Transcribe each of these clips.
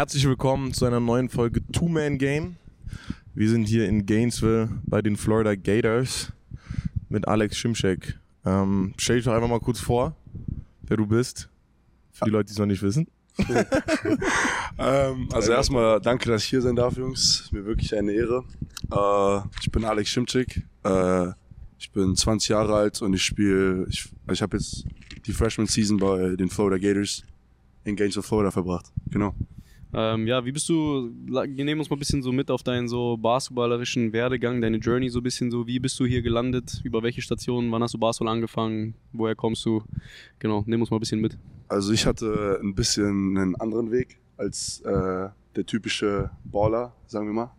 herzlich willkommen zu einer neuen Folge Two-Man Game. Wir sind hier in Gainesville bei den Florida Gators mit Alex Schimschek. Ähm, stell dich doch einfach mal kurz vor, wer du bist, für die Leute, die es noch nicht wissen. ähm, also erstmal danke, dass ich hier sein darf, Jungs. Mir wirklich eine Ehre. Äh, ich bin Alex Schimczyk. Äh, ich bin 20 Jahre alt und ich spiele, ich, ich habe jetzt die Freshman Season bei den Florida Gators in Gainesville, Florida verbracht. Genau. Ähm, ja, wie bist du, wir nehmen uns mal ein bisschen so mit auf deinen so basketballerischen Werdegang, deine Journey so ein bisschen so, wie bist du hier gelandet, über welche Stationen, wann hast du Basketball angefangen, woher kommst du? Genau, nehmen uns mal ein bisschen mit. Also ich hatte ein bisschen einen anderen Weg als äh, der typische Baller, sagen wir mal,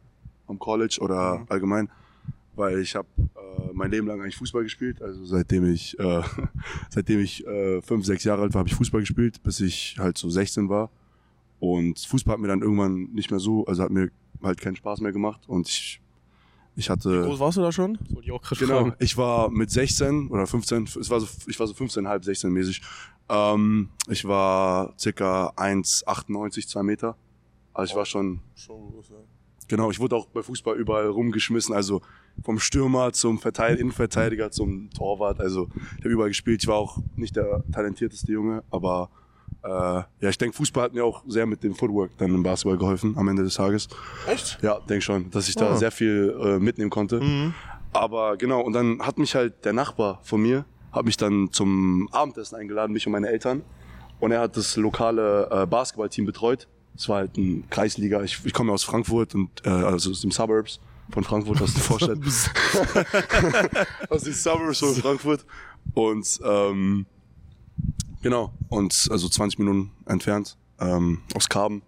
am College oder mhm. allgemein, weil ich habe äh, mein Leben lang eigentlich Fußball gespielt, also seitdem ich äh, seitdem ich äh, fünf, sechs Jahre alt war, habe ich Fußball gespielt, bis ich halt so 16 war und Fußball hat mir dann irgendwann nicht mehr so, also hat mir halt keinen Spaß mehr gemacht und ich, ich hatte. Wie groß warst du da schon? Das wollte ich auch gerade Genau, fragen. ich war mit 16 oder 15, es war so, ich war so 15, halb 16 mäßig. Ähm, ich war circa 1,98, 2 Meter. Also ich war schon. Schon groß, ja. Genau, ich wurde auch bei Fußball überall rumgeschmissen, also vom Stürmer zum Verteid Innenverteidiger zum Torwart. Also ich habe überall gespielt. Ich war auch nicht der talentierteste Junge, aber äh, ja, ich denke, Fußball hat mir auch sehr mit dem Footwork dann im Basketball geholfen am Ende des Tages. Echt? Ja, denke schon, dass ich da oh. sehr viel äh, mitnehmen konnte. Mhm. Aber genau, und dann hat mich halt der Nachbar von mir, hat mich dann zum Abendessen eingeladen, mich und meine Eltern. Und er hat das lokale äh, Basketballteam betreut. Es war halt ein Kreisliga. Ich, ich komme aus Frankfurt und äh, also aus den Suburbs von Frankfurt, aus der Vorstadt. aus den Suburbs von Frankfurt. Und ähm, Genau. Und also 20 Minuten entfernt ähm, aus Karben.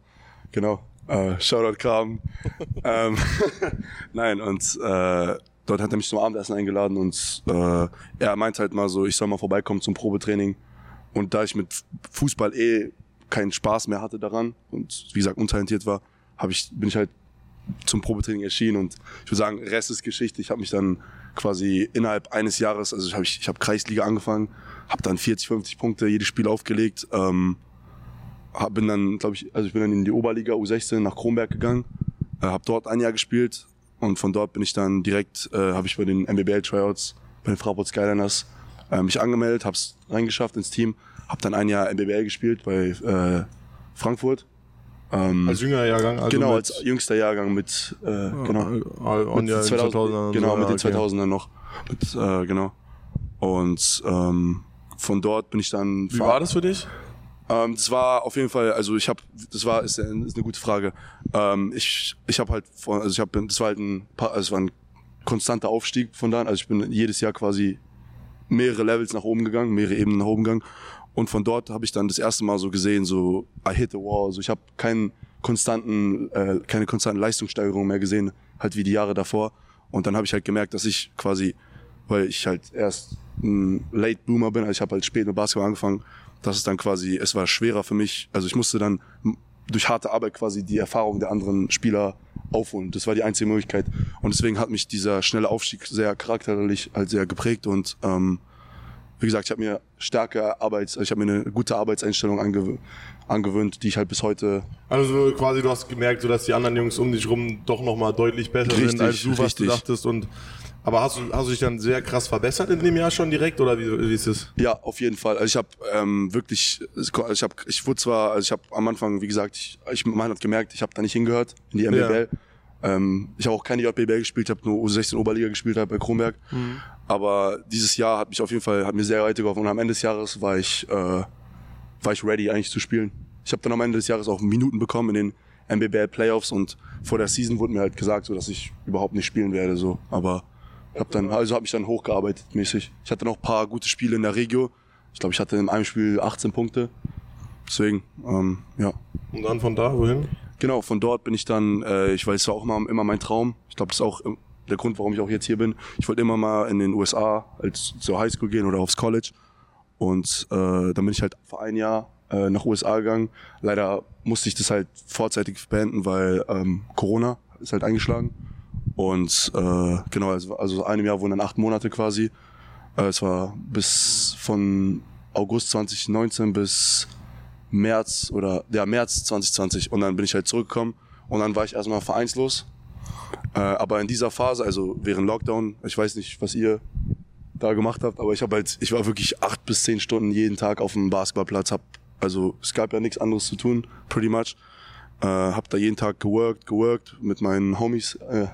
Genau. Äh, Shoutout Karben. ähm, Nein, und äh, dort hat er mich zum Abendessen eingeladen und äh, er meint halt mal so, ich soll mal vorbeikommen zum Probetraining. Und da ich mit Fußball eh keinen Spaß mehr hatte daran und wie gesagt untalentiert war, hab ich, bin ich halt zum Probetraining erschienen und ich würde sagen, Rest ist Geschichte. Ich habe mich dann quasi innerhalb eines Jahres, also ich habe ich, ich hab Kreisliga angefangen, habe dann 40, 50 Punkte jedes Spiel aufgelegt. Ähm, hab, bin dann, glaube ich, also ich bin dann in die Oberliga U16 nach Kronberg gegangen, äh, habe dort ein Jahr gespielt und von dort bin ich dann direkt, äh, habe ich bei den MBBL Tryouts bei den Fraport Skyliners äh, mich angemeldet, habe es reingeschafft ins Team, habe dann ein Jahr MBBL gespielt bei äh, Frankfurt. Ähm, als jüngerer Jahrgang? Also genau, als jüngster Jahrgang mit, äh, ja, genau, mit 2000, 2000 genau, mit den 2000er noch. Mit, äh, genau. Und ähm, von dort bin ich dann. Wie war das für dich? Ähm, das war auf jeden Fall, also ich habe, das war ist, ist eine gute Frage. Ähm, ich ich habe halt, von, also ich habe, das war halt ein, also es war ein konstanter Aufstieg von da an. Also ich bin jedes Jahr quasi mehrere Levels nach oben gegangen, mehrere Ebenen nach oben gegangen. Und von dort habe ich dann das erste Mal so gesehen, so I hit the wall. Also ich habe keinen konstanten, äh, keine konstanten Leistungssteigerung mehr gesehen, halt wie die Jahre davor. Und dann habe ich halt gemerkt, dass ich quasi, weil ich halt erst ein Late Boomer bin, also ich habe halt spät mit Basketball angefangen, dass es dann quasi, es war schwerer für mich, also ich musste dann durch harte Arbeit quasi die Erfahrung der anderen Spieler aufholen. Das war die einzige Möglichkeit. Und deswegen hat mich dieser schnelle Aufstieg sehr charakterlich halt sehr geprägt und ähm, wie gesagt, ich habe mir starke Arbeits, ich habe mir eine gute Arbeitseinstellung angew angewöhnt, die ich halt bis heute. Also quasi du hast gemerkt, so dass die anderen Jungs um dich rum doch nochmal deutlich besser richtig, sind als du, was richtig. du dachtest und aber hast du, hast du dich dann sehr krass verbessert in dem Jahr schon direkt oder wie, wie ist es? Ja, auf jeden Fall. Also ich habe ähm, wirklich, ich habe, ich wurde zwar, also ich habe am Anfang, wie gesagt, ich, ich man hat gemerkt, ich habe da nicht hingehört in die MBL. Ja. Ähm, ich habe auch keine JBL gespielt, habe nur U16 Oberliga gespielt hab bei Kronberg. Mhm. Aber dieses Jahr hat mich auf jeden Fall, hat mir sehr weitergeholfen. Und am Ende des Jahres war ich, äh, war ich ready eigentlich zu spielen. Ich habe dann am Ende des Jahres auch Minuten bekommen in den MBBL Playoffs und vor der Season wurde mir halt gesagt, so dass ich überhaupt nicht spielen werde. So, aber hab dann, also habe ich dann hochgearbeitet mäßig. Ich hatte noch paar gute Spiele in der Regio. Ich glaube, ich hatte in einem Spiel 18 Punkte. Deswegen, ähm, ja. Und dann von da, wohin? Genau, von dort bin ich dann, äh, ich weiß, es war auch immer, immer mein Traum. Ich glaube, das ist auch der Grund, warum ich auch jetzt hier bin. Ich wollte immer mal in den USA als zur Highschool gehen oder aufs College. Und äh, dann bin ich halt vor ein Jahr äh, nach USA gegangen. Leider musste ich das halt vorzeitig beenden, weil ähm, Corona ist halt eingeschlagen. Und äh, genau, also, also einem Jahr wurden dann acht Monate quasi. Äh, es war bis von August 2019 bis März oder ja März 2020 und dann bin ich halt zurückgekommen und dann war ich erstmal vereinslos. Äh, aber in dieser Phase, also während Lockdown, ich weiß nicht, was ihr da gemacht habt, aber ich habe halt, ich war wirklich acht bis zehn Stunden jeden Tag auf dem Basketballplatz, hab, also es gab ja nichts anderes zu tun, pretty much. Äh, hab da jeden Tag geworkt, geworkt mit meinen Homies, äh,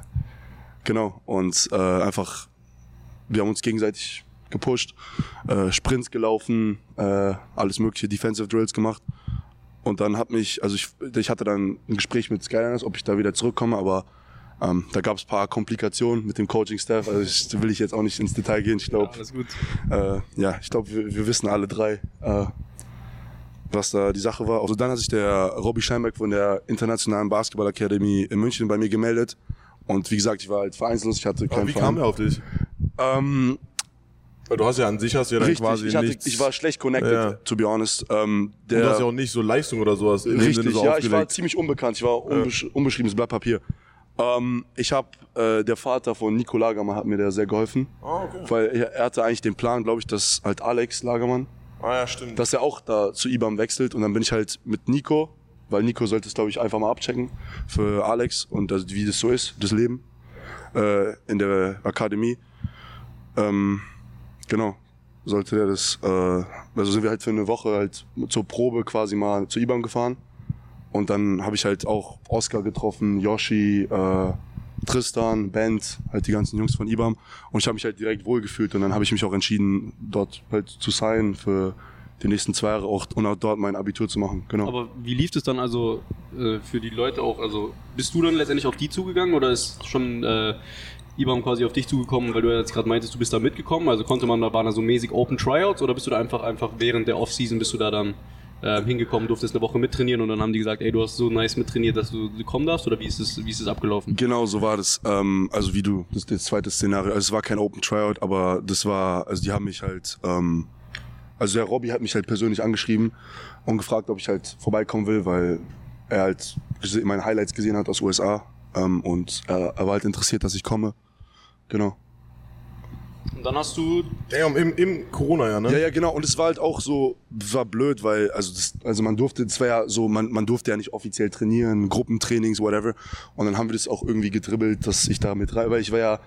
genau und äh, einfach, wir haben uns gegenseitig gepusht, äh, Sprints gelaufen, äh, alles mögliche Defensive Drills gemacht. Und dann hat mich, also ich, ich hatte dann ein Gespräch mit Skyliners, ob ich da wieder zurückkomme, aber ähm, da gab es paar Komplikationen mit dem Coaching-Staff. Also ich, will ich jetzt auch nicht ins Detail gehen. Ich glaube, Ja, äh, ja, ich glaube, wir, wir wissen alle drei, äh, was da die Sache war. Also dann hat sich der Robbie Scheinberg von der Internationalen Basketball Academy in München bei mir gemeldet. Und wie gesagt, ich war halt vereinslos, ich hatte Aber keinen wie Verein. kam er auf dich? Ähm, du hast ja an sich hast ja dann richtig, quasi ich, hatte, nichts. ich war schlecht connected, Ja. to be honest. Ähm, und der, du hast ja auch nicht so Leistung oder sowas in dem Richtig, Sinne so ja, ich war aufgelegt. ziemlich unbekannt. Ich war unbesch unbeschriebenes Blatt Papier. Ähm, ich habe, äh, der Vater von Nico Lagermann hat mir da sehr geholfen. Ah, okay. Weil er, er hatte eigentlich den Plan, glaube ich, dass halt Alex Lagermann, Ah ja, stimmt. dass er auch da zu IBAM wechselt. Und dann bin ich halt mit Nico, weil Nico sollte es, glaube ich, einfach mal abchecken für Alex und also, wie das so ist, das Leben äh, in der Akademie. Ähm, genau, sollte er das, äh, also sind wir halt für eine Woche halt zur Probe quasi mal zu IBAM gefahren. Und dann habe ich halt auch Oscar getroffen, Yoshi, äh, Tristan, Bent, halt die ganzen Jungs von IBAM. Und ich habe mich halt direkt wohlgefühlt und dann habe ich mich auch entschieden, dort halt zu sein für die nächsten zwei Jahre auch und auch dort mein Abitur zu machen. Genau. Aber wie lief es dann also äh, für die Leute auch? Also bist du dann letztendlich auf die zugegangen oder ist schon äh, IBAM quasi auf dich zugekommen, weil du jetzt gerade meintest, du bist da mitgekommen? Also konnte man da, waren da so mäßig Open Tryouts oder bist du da einfach, einfach während der Offseason bist du da dann äh, hingekommen, durftest eine Woche mittrainieren und dann haben die gesagt, ey, du hast so nice mittrainiert, dass du kommen darfst oder wie ist es, wie ist es abgelaufen? Genau, so war das. Ähm, also wie du, das, das zweite Szenario. Also es war kein Open Tryout, aber das war, also die haben mich halt, ähm, also der Robby hat mich halt persönlich angeschrieben und gefragt, ob ich halt vorbeikommen will, weil er halt meine Highlights gesehen hat aus USA ähm, und er, er war halt interessiert, dass ich komme. Genau. Und dann hast du Damn, im, im Corona-Jahr, ne? Ja, ja, genau. Und es war halt auch so, war blöd, weil, also, das, also man durfte, das war ja so, man, man durfte ja nicht offiziell trainieren, Gruppentrainings, whatever. Und dann haben wir das auch irgendwie gedribbelt, dass ich da mit rein, weil ich war ja,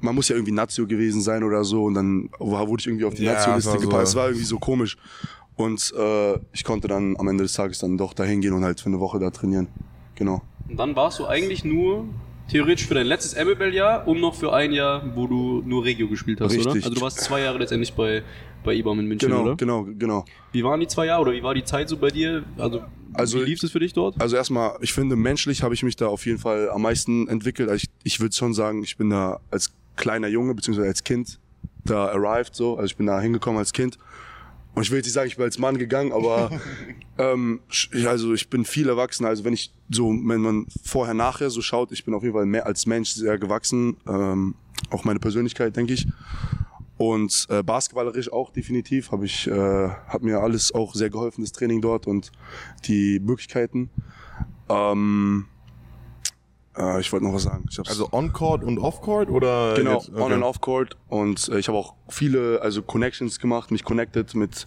man muss ja irgendwie Nazio gewesen sein oder so. Und dann wurde ich irgendwie auf die Ja, Nazio-Liste das war so-. Es war irgendwie so komisch. Und äh, ich konnte dann am Ende des Tages dann doch dahin gehen und halt für eine Woche da trainieren. Genau. Und dann warst du eigentlich nur theoretisch für dein letztes MLBL-Jahr und noch für ein Jahr, wo du nur Regio gespielt hast, oder? Richtig. Also du warst zwei Jahre letztendlich bei, bei IBAM in München, Genau, oder? genau, genau. Wie waren die zwei Jahre oder wie war die Zeit so bei dir? Also, Also- wie lief es für dich dort? Also erstmal, ich finde, menschlich habe ich mich da auf jeden Fall am meisten entwickelt. Also ich, ich würde schon sagen, ich bin da als kleiner Junge, beziehungsweise als Kind da arrived so. Also ich bin da hingekommen als Kind. Und ich will jetzt nicht sagen, ich bin als Mann gegangen, aber ähm, also ich bin viel erwachsener. Also wenn ich so, wenn man vorher, nachher so schaut, ich bin auf jeden Fall mehr als Mensch sehr gewachsen. Ähm, auch meine Persönlichkeit, denke ich. Und äh, basketballerisch auch definitiv habe ich, äh, hat mir alles auch sehr geholfen, das Training dort und die Möglichkeiten. Ähm, äh, ich wollte noch was sagen. Also On-Court und Off-Court oder? genau, jetzt? Okay. on and off court und äh, ich habe auch viele also Connections gemacht, mich connected mit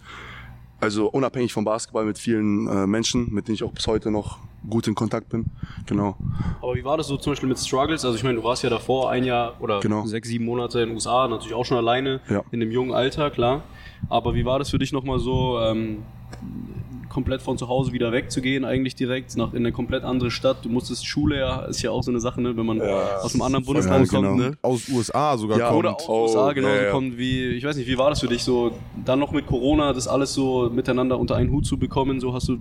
also unabhängig vom Basketball mit vielen äh, Menschen, mit denen ich auch bis heute noch gut in Kontakt bin. Genau. Aber wie war das so zum Beispiel mit Struggles? Also ich meine, du warst ja davor ein Jahr oder Genau. sechs, sieben Monate in den USA, natürlich auch schon alleine Ja. in dem jungen Alter, klar. Aber wie war das für dich nochmal so, ähm, komplett von zu Hause wieder wegzugehen, eigentlich direkt nach in eine komplett andere Stadt? Du musstest Schule, ja, ist ja auch so eine Sache, ne, wenn man aus einem anderen Bundesland Ja, genau. kommt, ne? Aus USA sogar Ja, kommt. Oder auch Oh, USA genauso ja, ja. kommt wie, ich weiß nicht, wie war das für dich so, dann noch mit Corona, das alles so miteinander unter einen Hut zu bekommen, so hast du,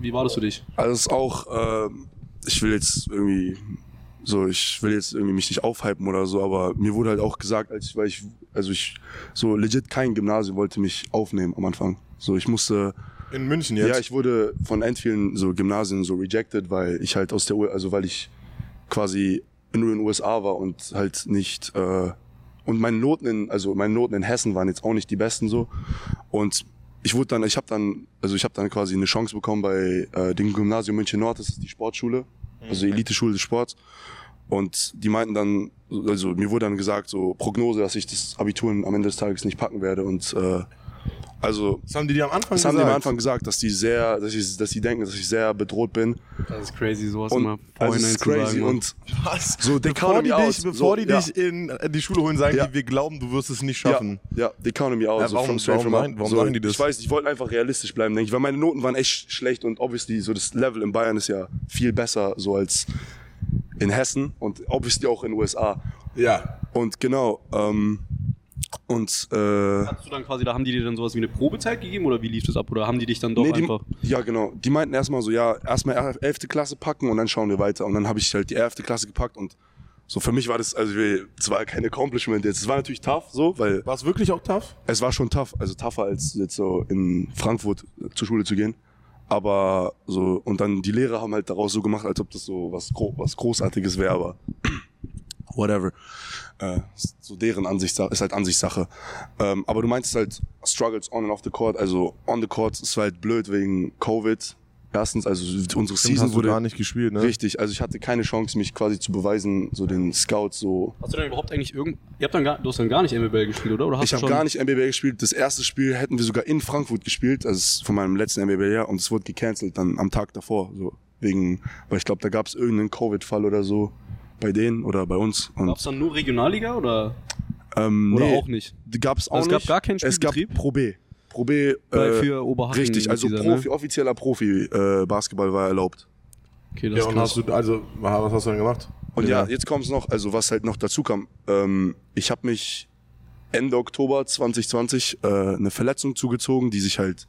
wie war das für dich? Also es ist auch, äh, ich will jetzt irgendwie so, ich will jetzt irgendwie mich nicht aufhypen oder so, aber mir wurde halt auch gesagt, als ich, weil ich, also ich so legit kein Gymnasium wollte mich aufnehmen am Anfang. So, ich musste, In München jetzt. ja, ich wurde von end vielen so Gymnasien so rejected, weil ich halt aus der, U also weil ich quasi nur in den USA war und halt nicht, äh, und meine Noten in, also meine Noten in Hessen waren jetzt auch nicht die besten so. Und ich wurde dann, ich habe dann, also ich habe dann quasi eine Chance bekommen bei äh, dem Gymnasium München Nord, das ist die Sportschule, also die Elite-Schule des Sports. Und die meinten dann, also mir wurde dann gesagt, so Prognose, dass ich das Abitur am Ende des Tages nicht packen werde. Und äh, Also, Das haben die dir am Anfang das gesagt. haben die am Anfang gesagt, dass die sehr, dass ich, dass die denken, dass ich sehr bedroht bin. Das ist crazy, sowas Und immer also vorhinein ist crazy sagen. Mann. und Was? so they Bevor die me dich, out. bevor so, die ja, dich in äh, die Schule holen, sagen Ja. die, wir glauben, du wirst es nicht ja, schaffen. ja, they counted me out. Ja, so warum- straight warum sagen- warum so, sagen die das? Ich weiß, ich wollte einfach realistisch bleiben, denke ich, weil meine Noten waren echt schlecht und obviously so das Level in Bayern ist ja viel besser so als in Hessen und obviously auch in den USA. Ja. Und genau, ähm, und äh, Hast du dann quasi, da haben die dir dann sowas wie eine Probezeit gegeben oder wie lief das ab? Oder haben die dich dann doch Nee, die, einfach. ja, genau. Die meinten erstmal so, ja, erstmal 11. Klasse packen und dann schauen wir weiter. Und dann habe ich halt die 11. Klasse gepackt und so für mich war das, also es war kein Accomplishment jetzt. Es war natürlich tough, so, weil War es wirklich auch tough? es war schon tough, also tougher als jetzt so in Frankfurt zur Schule zu gehen. Aber so, und dann die Lehrer haben halt daraus so gemacht, als ob das so was, was Großartiges wäre, aber whatever. Äh, so deren Ansicht ist halt Ansichtssache. Ähm, aber du meintest halt Struggles on and off the court. Also on the court ist halt blöd wegen Covid. Erstens, also unsere Stimmt, Season hast du wurde gar nicht gespielt, ne? richtig. Also ich hatte keine Chance, mich quasi zu beweisen, so den Scouts so. Hast du dann überhaupt eigentlich irgend. Ihr habt dann gar, du hast dann gar nicht MLB gespielt, oder? oder hast Ich habe gar nicht NBB gespielt. Das erste Spiel hätten wir sogar in Frankfurt gespielt, also von meinem letzten NBB-Jahr und es wurde gecancelt dann am Tag davor, so wegen, weil ich glaube, da gab es irgendeinen Covid-Fall oder so bei denen oder bei uns Gab es dann nur Regionalliga oder, ähm, oder nee, auch nicht? gab's auch Also es gab nicht. gar keinen Es gab Spielbetrieb? Pro B, Pro B äh, für Oberhaching richtig, also dieser, Profi, Ne? offizieller Profi äh, Basketball war erlaubt. Okay, das Ja, und hast du, also, was hast du dann gemacht? Und ja, jetzt kommt's noch, also was halt noch dazu kam. Ähm, ich habe mich Ende Oktober 2020 äh, eine Verletzung zugezogen, die sich halt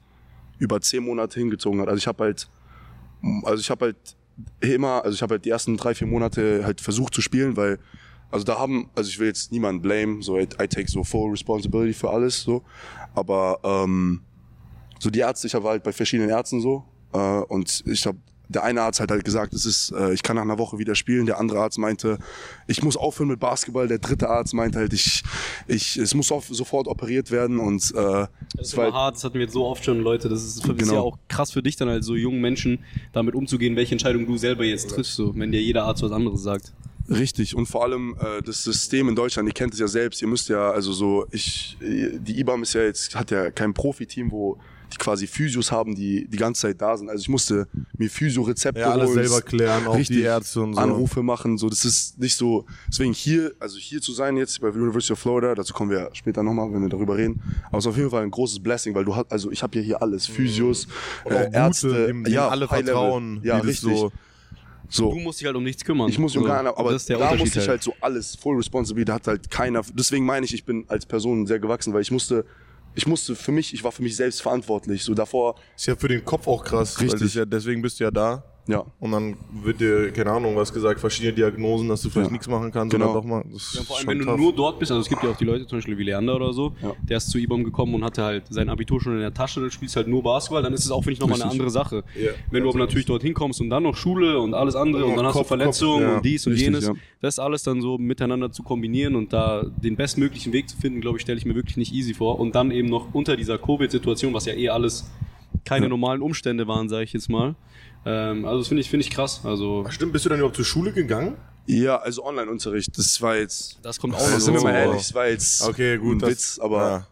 über zehn Monate hingezogen hat. Also ich habe halt, also ich habe halt immer, also ich habe halt die ersten drei vier Monate halt versucht zu spielen, weil also da haben, also ich will jetzt niemanden blame, so I, take so full responsibility für alles so, aber ähm, so die Ärzte, ich war halt bei verschiedenen Ärzten so äh, und ich habe der eine Arzt hat halt gesagt, es ist, äh, ich kann nach einer Woche wieder spielen. Der andere Arzt meinte, ich muss aufhören mit Basketball. Der dritte Arzt meinte halt, ich, ich, es muss auf, sofort operiert werden und äh, Das ist war immer halt, hart, das hatten wir jetzt so oft schon, Leute. Das ist, das ist Genau. ja auch krass für dich dann als so jungen Menschen, damit umzugehen, welche Entscheidung du selber jetzt triffst, so, wenn dir jeder Arzt was anderes sagt. Richtig und vor allem äh, das System in Deutschland, ihr kennt es ja selbst, ihr müsst ja, also so, ich, die IBAM ist ja jetzt, hat ja kein Profiteam, wo die quasi Physios haben, die die ganze Zeit da sind. Also ich musste mir Physio-Rezepte Ja, alles holen, selber klären, auch richtig die Ärzte und so. Anrufe machen, so, das ist nicht so, deswegen hier, also hier zu sein jetzt bei University of Florida, dazu kommen wir später nochmal, wenn wir darüber reden, aber es ist auf jeden Fall ein großes Blessing, weil du hast, also ich habe ja hier alles, Physios, äh, gute, Ärzte, dem, dem ja, alle vertrauen. ja, richtig. So, so. Du musst dich halt um nichts kümmern. Ich muss mich um gar aber das ist der da musste ich halt so alles, full responsibility, da hat halt keiner, deswegen meine ich, ich bin als Person sehr gewachsen, weil ich musste, ich musste für mich, ich war für mich selbst verantwortlich, so davor, ist ja für den Kopf auch krass. Richtig. ja, deswegen bist du ja da. Ja. Und dann wird dir, keine Ahnung, was gesagt, verschiedene Diagnosen, dass du vielleicht Ja. nichts machen kannst. Genau. Oder doch mal. Das Ja, vor allem, wenn du tough. nur dort bist, also es gibt ja auch die Leute, zum Beispiel wie Leander oder so, Ja. der ist zu IBAM gekommen und hatte halt sein Abitur schon in der Tasche, du spielst halt nur Basketball, dann ist es auch, finde ich, nochmal eine andere Sache. Ja. Wenn du aber natürlich dorthin kommst und dann noch Schule und alles andere Und und, dann hast Kopf, du Verletzungen Kopf, ja. und dies und Richtig, jenes, ja. das alles dann so miteinander zu kombinieren und da den bestmöglichen Weg zu finden, glaube ich, stelle ich mir wirklich nicht easy vor. Und dann eben noch unter dieser Covid-Situation, was ja eh alles keine Ja. normalen Umstände waren, sage ich jetzt mal. Ähm, also das finde ich, finde ich krass. Also Ach, Stimmt, bist du dann überhaupt zur Schule gegangen? Ja, also Online-Unterricht, das war jetzt, das kommt auch noch sind wir mal ehrlich, das war jetzt Okay, gut. ein das- Witz, aber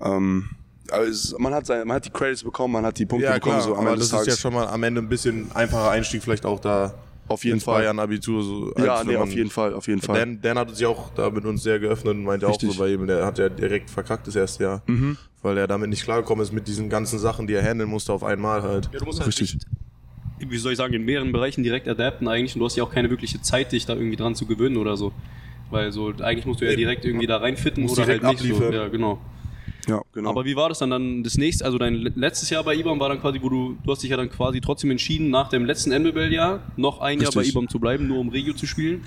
ähm, aber es, man, hat seine, man hat die Credits bekommen, man hat die Punkte Ja, bekommen, klar, so am aber Ende das ist ja schon mal am Ende ein bisschen einfacher Einstieg, vielleicht auch da auf jeden Fall. Bayern-Abitur. So, Ja, nee, auf jeden Fall, auf jeden Fall. Dan, Dan hat sich auch da mit uns sehr geöffnet und meinte Richtig. auch so bei ihm, der hat ja direkt verkackt das erste Jahr, Mhm. weil er damit nicht klargekommen ist mit diesen ganzen Sachen, die er handeln musste auf einmal halt. Ja, du musst halt Richtig. nicht, wie soll ich sagen, in mehreren Bereichen direkt adapten eigentlich und du hast ja auch keine wirkliche Zeit, dich da irgendwie dran zu gewöhnen oder so. Weil so, eigentlich musst du ja direkt irgendwie da reinfitten oder halt nicht so. abliefern. Ja, genau. Ja, genau. Aber wie war das dann dann das nächste, also dein le- letztes Jahr bei IBAM war dann quasi, wo du, du hast dich ja dann quasi trotzdem entschieden, nach dem letzten NBL-Jahr noch ein Jahr bei Richtig. IBAM zu bleiben, nur um Regio zu spielen.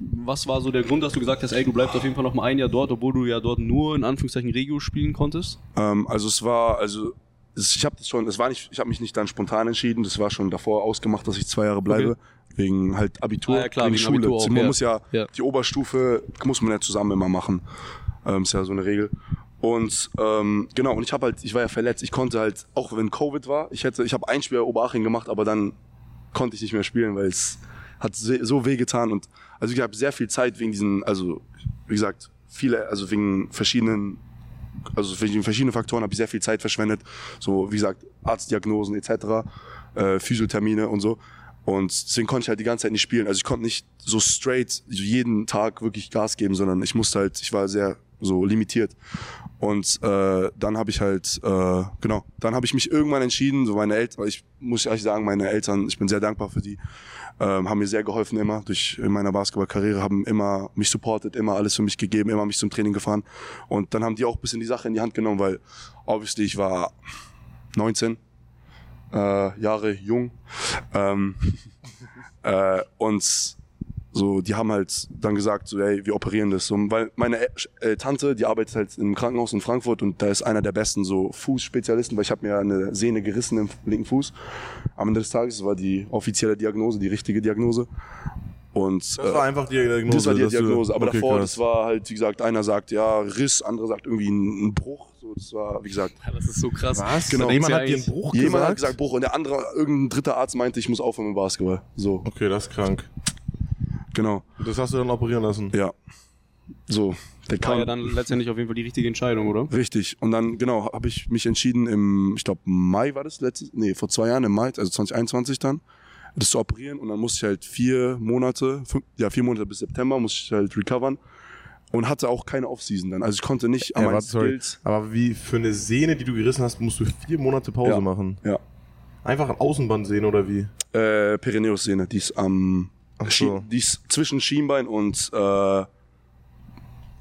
Was war so der Grund, dass du gesagt hast, ey, du bleibst auf jeden Fall noch mal ein Jahr dort, obwohl du ja dort nur in Anführungszeichen Regio spielen konntest? Ähm, also es war, also ich habe das schon, es war nicht, ich habe mich nicht dann spontan entschieden. Das war schon davor ausgemacht, dass ich zwei Jahre bleibe Okay. wegen halt Abitur, Ah, ja, klar, wegen, wegen Schule. Auch, man ja. muss ja, Ja. die Oberstufe muss man ja zusammen immer machen. Ähm, ist ja so eine Regel. Und ähm, genau, und ich habe halt, ich war ja verletzt. Ich konnte halt, auch wenn Covid war, ich hätte, ich habe ein Spiel bei Oberaching gemacht, aber dann konnte ich nicht mehr spielen, weil es hat so weh getan und also ich habe sehr viel Zeit wegen diesen, also wie gesagt, viele, also wegen verschiedenen also verschiedene Faktoren habe ich sehr viel Zeit verschwendet. So, wie gesagt, Arztdiagnosen etc., äh, Physiothermine und so. Und deswegen konnte ich halt die ganze Zeit nicht spielen. Also ich konnte nicht so straight jeden Tag wirklich Gas geben, sondern ich musste halt, ich war sehr so limitiert. Und äh, dann habe ich halt, äh, genau, dann habe ich mich irgendwann entschieden, so meine Eltern, ich muss ehrlich sagen, meine Eltern, ich bin sehr dankbar für die, ähm, haben mir sehr geholfen immer durch in meiner Basketballkarriere, haben immer mich supportet, immer alles für mich gegeben, immer mich zum Training gefahren. Und dann haben die auch ein bisschen die Sache in die Hand genommen, weil obviously ich war 19 äh, Jahre jung ähm, äh, und so, die haben halt dann gesagt, so, ey, wir operieren das. So, weil meine äh, Tante, die arbeitet halt im Krankenhaus in Frankfurt und da ist einer der besten so Fußspezialisten, weil ich habe mir eine Sehne gerissen im linken Fuß. Am Ende des Tages war die offizielle Diagnose, die richtige Diagnose. Und, das war äh, einfach die Diagnose. Das war die dass du- Diagnose. Aber okay, davor, krass. das war halt, wie gesagt, einer sagt ja Riss, andere sagt irgendwie ein, ein Bruch. So, das war, wie gesagt, Ja, das ist so krass. Was? Genau. Jemand hat dir einen Bruch jemand gesagt? hat gesagt Bruch und der andere, irgendein dritter Arzt meinte, ich muss aufhören mit Basketball. So, Okay, das ist krank. Genau. Das hast du dann operieren lassen. Ja. So, der War kam. ja dann letztendlich auf jeden Fall die richtige Entscheidung, oder? Richtig. Und dann, genau, habe ich mich entschieden im, ich glaube, Mai war das letztes, nee, vor zwei Jahren, im Mai, also 2021 dann, das zu operieren. Und dann musste ich halt vier Monate, fünf, ja, vier Monate bis September musste ich halt recovern. Und hatte auch keine Offseason dann. Also ich konnte nicht an Ja, meinen warte, sorry. Skills. Aber wie für eine Sehne, die du gerissen hast, musst du vier Monate Pause Ja. machen. Ja. Einfach ein Außenbandsehne oder wie? Äh, Perineus-Sehne, die ist am, so. die ist zwischen Schienbein und, äh,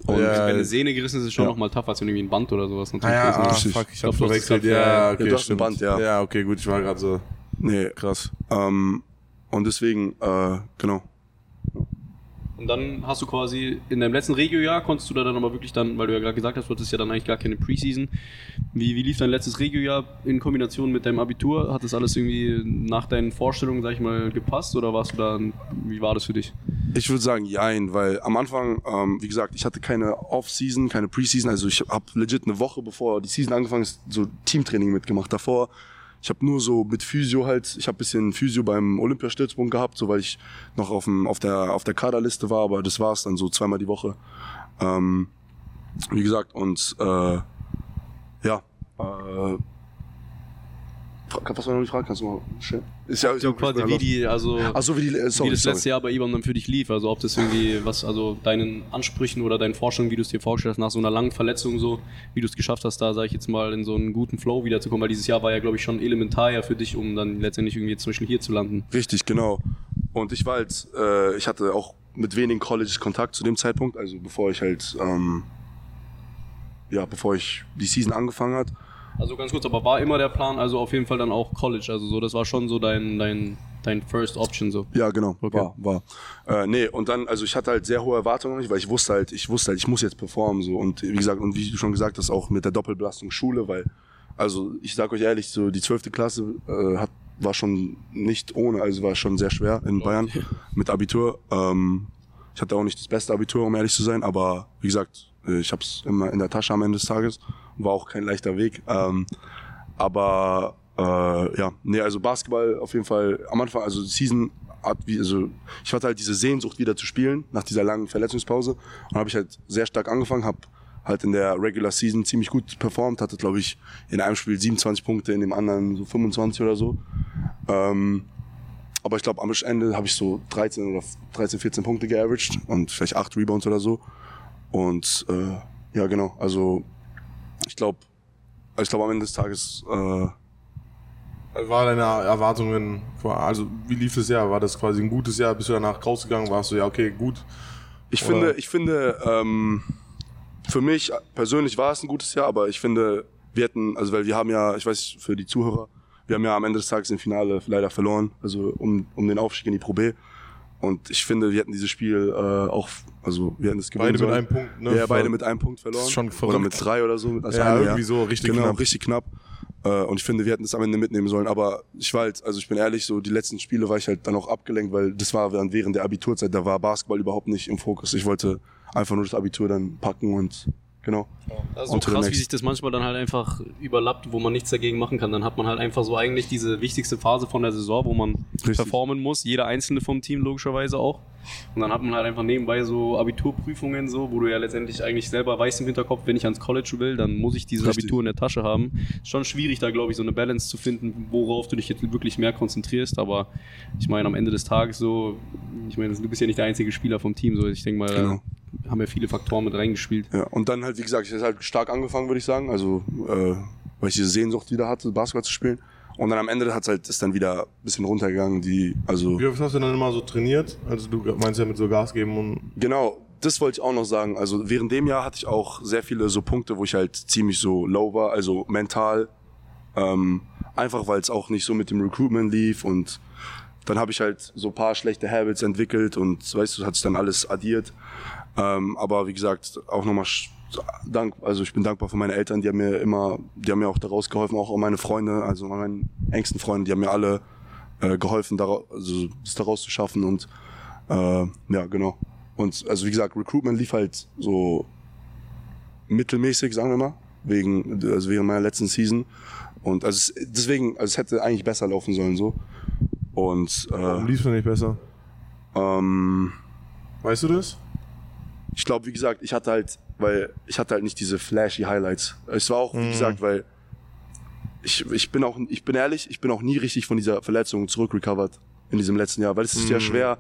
und Ja, Wenn eine Sehne gerissen ist, ist es schon Ja. noch mal tough, als wenn irgendwie ein Band oder sowas Ah natürlich ja, ist, ne? ah, fuck, ich Ich hab verwechselt. Ja, ja, okay, du hast ein. Band, ja. Ja, okay, gut, ich war gerade so nee, krass. ähm, und deswegen, äh, genau. Und dann hast du quasi in deinem letzten Regio-Jahr konntest du da dann aber wirklich dann, weil du ja gerade gesagt hast, du hattest ja dann eigentlich gar keine Preseason. Wie, wie lief dein letztes Regio-Jahr in Kombination mit deinem Abitur? Hat das alles irgendwie nach deinen Vorstellungen, sag ich mal, gepasst oder warst du da, wie war das für dich? Ich würde sagen, jein, weil am Anfang, ähm, wie gesagt, ich hatte keine Off-Season, keine Preseason. Also ich habe legit eine Woche bevor die Season angefangen ist, so Teamtraining mitgemacht. Davor, ich habe nur so mit Physio halt, ich habe bisschen Physio beim Olympiastützpunkt gehabt, so weil ich noch auf, dem, auf, der, auf der Kaderliste war, aber das war's dann so zweimal die Woche. Ähm, wie gesagt, und äh, ja, äh, was war noch die Frage? Kannst du mal stellen? Ist ja, So quasi wie die, also so, wie die, äh, sorry, wie das sorry. letzte Jahr bei IBAN dann für dich lief. Also ob das irgendwie was, also deinen Ansprüchen oder deinen Vorstellungen, wie du es dir vorgestellt hast, nach so einer langen Verletzung so, wie du es geschafft hast, da sage ich jetzt mal in so einen guten Flow wiederzukommen, weil dieses Jahr war ja, glaube ich, schon elementar ja für dich, um dann letztendlich irgendwie zum Beispiel hier zu landen. Richtig, genau. Und ich war halt, äh, ich hatte auch mit wenigen Colleges Kontakt zu dem Zeitpunkt, also bevor ich halt, ähm, ja, bevor ich die Season angefangen hat. Also ganz kurz, aber war immer der Plan, also auf jeden Fall dann auch College, also so, das war schon so dein, dein, dein First Option so. Ja, genau, Okay. war, war. Äh, nee, und dann, also ich hatte halt sehr hohe Erwartungen, weil ich wusste halt, ich wusste halt, ich muss jetzt performen, so. Und wie gesagt, und wie du schon gesagt hast, auch mit der Doppelbelastung Schule, weil, also ich sag euch ehrlich, so die zwölfte Klasse äh, hat, war schon nicht ohne, also war schon sehr schwer in Bayern mit Abitur. Ähm, ich hatte auch nicht das beste Abitur, um ehrlich zu sein, aber wie gesagt, ich habe es immer in der Tasche am Ende des Tages. War auch kein leichter Weg. Ähm, aber äh, ja, nee, also Basketball auf jeden Fall am Anfang, also Season hat wie, also ich hatte halt diese Sehnsucht wieder zu spielen nach dieser langen Verletzungspause und habe ich halt sehr stark angefangen, habe halt in der Regular Season ziemlich gut performt, hatte glaube ich in einem Spiel 27 Punkte, in dem anderen so 25 oder so. Ähm, aber ich glaube, am Ende habe ich so 13 oder 13, 14 Punkte geaveraged und vielleicht 8 Rebounds oder so. Und äh, ja, genau. Also ich glaube, ich glaube am Ende des Tages, äh, War deine Erwartungen, also wie lief das Jahr? War das quasi ein gutes Jahr? Bist du danach rausgegangen? Warst du, ja, okay, gut. ich Oder- finde, ich finde, ähm, für mich persönlich war es ein gutes Jahr, aber ich finde, wir hätten, also weil wir haben ja, ich weiß für die Zuhörer, wir haben ja am Ende des Tages im Finale leider verloren, also um, um den Aufstieg in die Pro B. Und ich finde, wir hätten dieses Spiel äh, auch, also wir hätten es gewinnen Beide mit sollen. einem Punkt, ne? Ja, beide mit einem Punkt verloren. Das ist schon Oder verrückt. mit drei oder so. Mit als Ja, eine, irgendwie so, richtig genau, knapp. richtig knapp. Äh, und ich finde, wir hätten es am Ende mitnehmen sollen. Aber ich war halt, also ich bin ehrlich, so die letzten Spiele war ich halt dann auch abgelenkt, weil das war dann während der Abiturzeit, da war Basketball überhaupt nicht im Fokus. Ich wollte einfach nur das Abitur dann packen und genau. Das ist so krass, wie sich das manchmal dann halt einfach überlappt, wo man nichts dagegen machen kann. Dann hat man halt einfach so eigentlich diese wichtigste Phase von der Saison, wo man Richtig. performen muss, jeder einzelne vom Team logischerweise auch. Und dann hat man halt einfach nebenbei so Abiturprüfungen, so, wo du ja letztendlich eigentlich selber weißt im Hinterkopf, wenn ich ans College will, dann muss ich dieses Richtig. Abitur in der Tasche haben. Ist schon schwierig, da glaube ich, so eine Balance zu finden, worauf du dich jetzt wirklich mehr konzentrierst. Aber ich meine, am Ende des Tages so, ich meine, du bist ja nicht der einzige Spieler vom Team, so ich denke mal, Genau. Da haben ja viele Faktoren mit reingespielt. Ja, und dann halt, wie gesagt, ich habe halt stark angefangen, würde ich sagen. Also, äh, weil ich diese Sehnsucht wieder hatte, Basketball zu spielen. Und dann am Ende hat's halt, ist dann wieder ein bisschen runtergegangen. Die, also, Wie oft hast du dann immer so trainiert? Also du meinst ja mit so Gas geben und genau, das wollte ich auch noch sagen. Also, während dem Jahr hatte ich auch sehr viele so Punkte, wo ich halt ziemlich so low war, also mental. Ähm, einfach, weil es auch nicht so mit dem Recruitment lief und dann habe ich halt so ein paar schlechte Habits entwickelt und weißt du, hat sich dann alles addiert. Ähm, aber wie gesagt, auch nochmal Dank, also ich bin dankbar für meine Eltern, die haben mir immer, die haben mir auch daraus geholfen, auch meine Freunde, also meine engsten Freunde, die haben mir alle äh, geholfen, daraus, also es daraus zu schaffen und äh, ja, genau. Und also wie gesagt, Recruitment lief halt so mittelmäßig, sagen wir mal, wegen, also während meiner letzten Season. Und also es, deswegen, also es hätte eigentlich besser laufen sollen so. Und warum äh, liefst du nicht besser? ähm, Weißt du das? Ich glaube, wie gesagt, ich hatte halt, weil ich hatte halt nicht diese flashy Highlights. Es war auch, wie gesagt, weil ich, ich bin auch, ich bin ehrlich, ich bin auch nie richtig von dieser Verletzung zurückrecovered in diesem letzten Jahr, weil es ist ja schwer,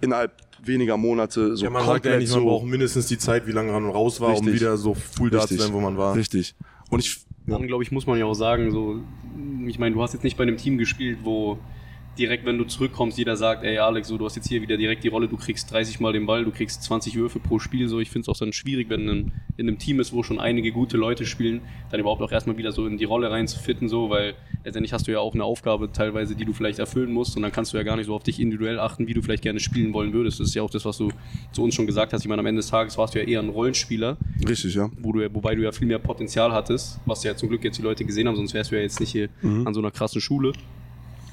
innerhalb weniger Monate so Ja, man sagt ja komplett nicht, man so braucht mindestens die Zeit, wie lange man raus war, um Richtig. wieder so full da zu sein, wo man war. richtig. Und ich, Dann, glaube ich, muss man ja auch sagen, so, ich meine, du hast jetzt nicht bei einem Team gespielt, wo direkt, wenn du zurückkommst, jeder sagt, ey Alex, so, du hast jetzt hier wieder direkt die Rolle, du kriegst 30 Mal den Ball, du kriegst 20 Würfe pro Spiel, so, ich finde es auch dann schwierig, wenn ein, in einem Team ist, wo schon einige gute Leute spielen, dann überhaupt auch erstmal wieder so in die Rolle reinzufitten, so, weil letztendlich hast du ja auch eine Aufgabe teilweise, die du vielleicht erfüllen musst und dann kannst du ja gar nicht so auf dich individuell achten, wie du vielleicht gerne spielen wollen würdest. Das ist ja auch das, was du zu uns schon gesagt hast. Ich meine, am Ende des Tages warst du ja eher ein Rollenspieler, richtig, ja. wo du, ja- wobei du ja viel mehr Potenzial hattest, was ja zum Glück jetzt die Leute gesehen haben, sonst wärst du ja jetzt nicht hier an so einer krassen Schule.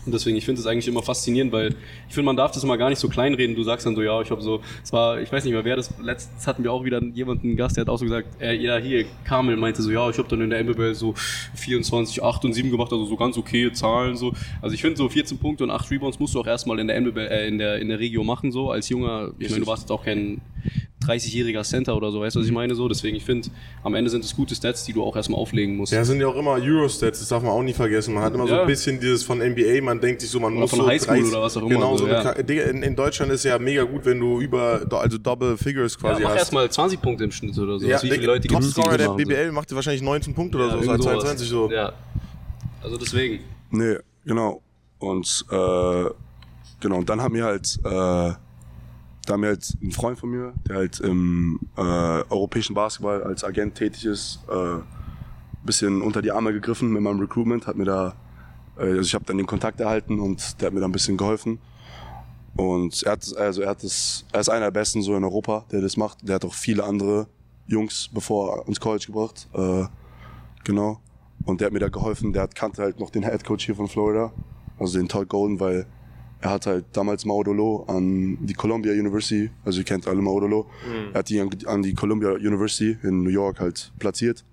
Und deswegen, ich finde es eigentlich immer faszinierend, weil ich finde, man darf das immer gar nicht so kleinreden. Du sagst dann so, ja, ich habe so, es war, ich weiß nicht mehr, wer das, letztens hatten wir auch wieder jemanden, Gast, der hat auch so gesagt, äh, ja, hier, Kamel meinte so, ja, ich habe dann in der MBL so 24, 8 und 7 gemacht, also so ganz okay Zahlen so. Also ich finde so 14 Punkte und 8 Rebounds musst du auch erstmal in der MBL, äh, in der, in der Regio machen, so, als junger, ich meine, du warst jetzt auch kein 30-jähriger Center oder so, weißt du, was ich meine? So, deswegen, ich finde, am Ende sind es gute Stats, die du auch erstmal auflegen musst. Ja, sind ja auch immer Eurostats, das darf man auch nie vergessen. Man hat immer so Ja. ein bisschen dieses von NBA, man denkt sich so, man Oder muss von so Highschool 30 oder was auch immer, Genau, so, so eine ja. In, in Deutschland ist ja mega gut, wenn du über, also Double Figures Ja, quasi mach hast. erstmal 20 Punkte im Schnitt oder so. Ja, wie viele Leute gibt es, Topscorer der machen, so. BBL macht wahrscheinlich 19 Punkte oder Ja, so, sowas. 22 so. Ja. Also deswegen. Nee, genau. Und äh, genau, und dann haben wir halt, äh, da haben wir halt einen Freund von mir, der halt im äh, europäischen Basketball als Agent tätig ist, äh, bisschen unter die Arme gegriffen mit meinem Recruitment, hat mir da, äh, also ich habe dann den Kontakt erhalten und der hat mir da ein bisschen geholfen. Und er hat, also er hat das, er ist einer der besten so in Europa, der das macht. Der hat auch viele andere Jungs bevor ins College gebracht. Äh, genau. Und der hat mir da geholfen. Der hat, kannte halt noch den Head Coach hier von Florida, also den Todd Golden, weil er hat halt damals Maudolo an die Columbia University, also ihr kennt alle Maudolo, er hat die an, an die Columbia University in New York halt platziert.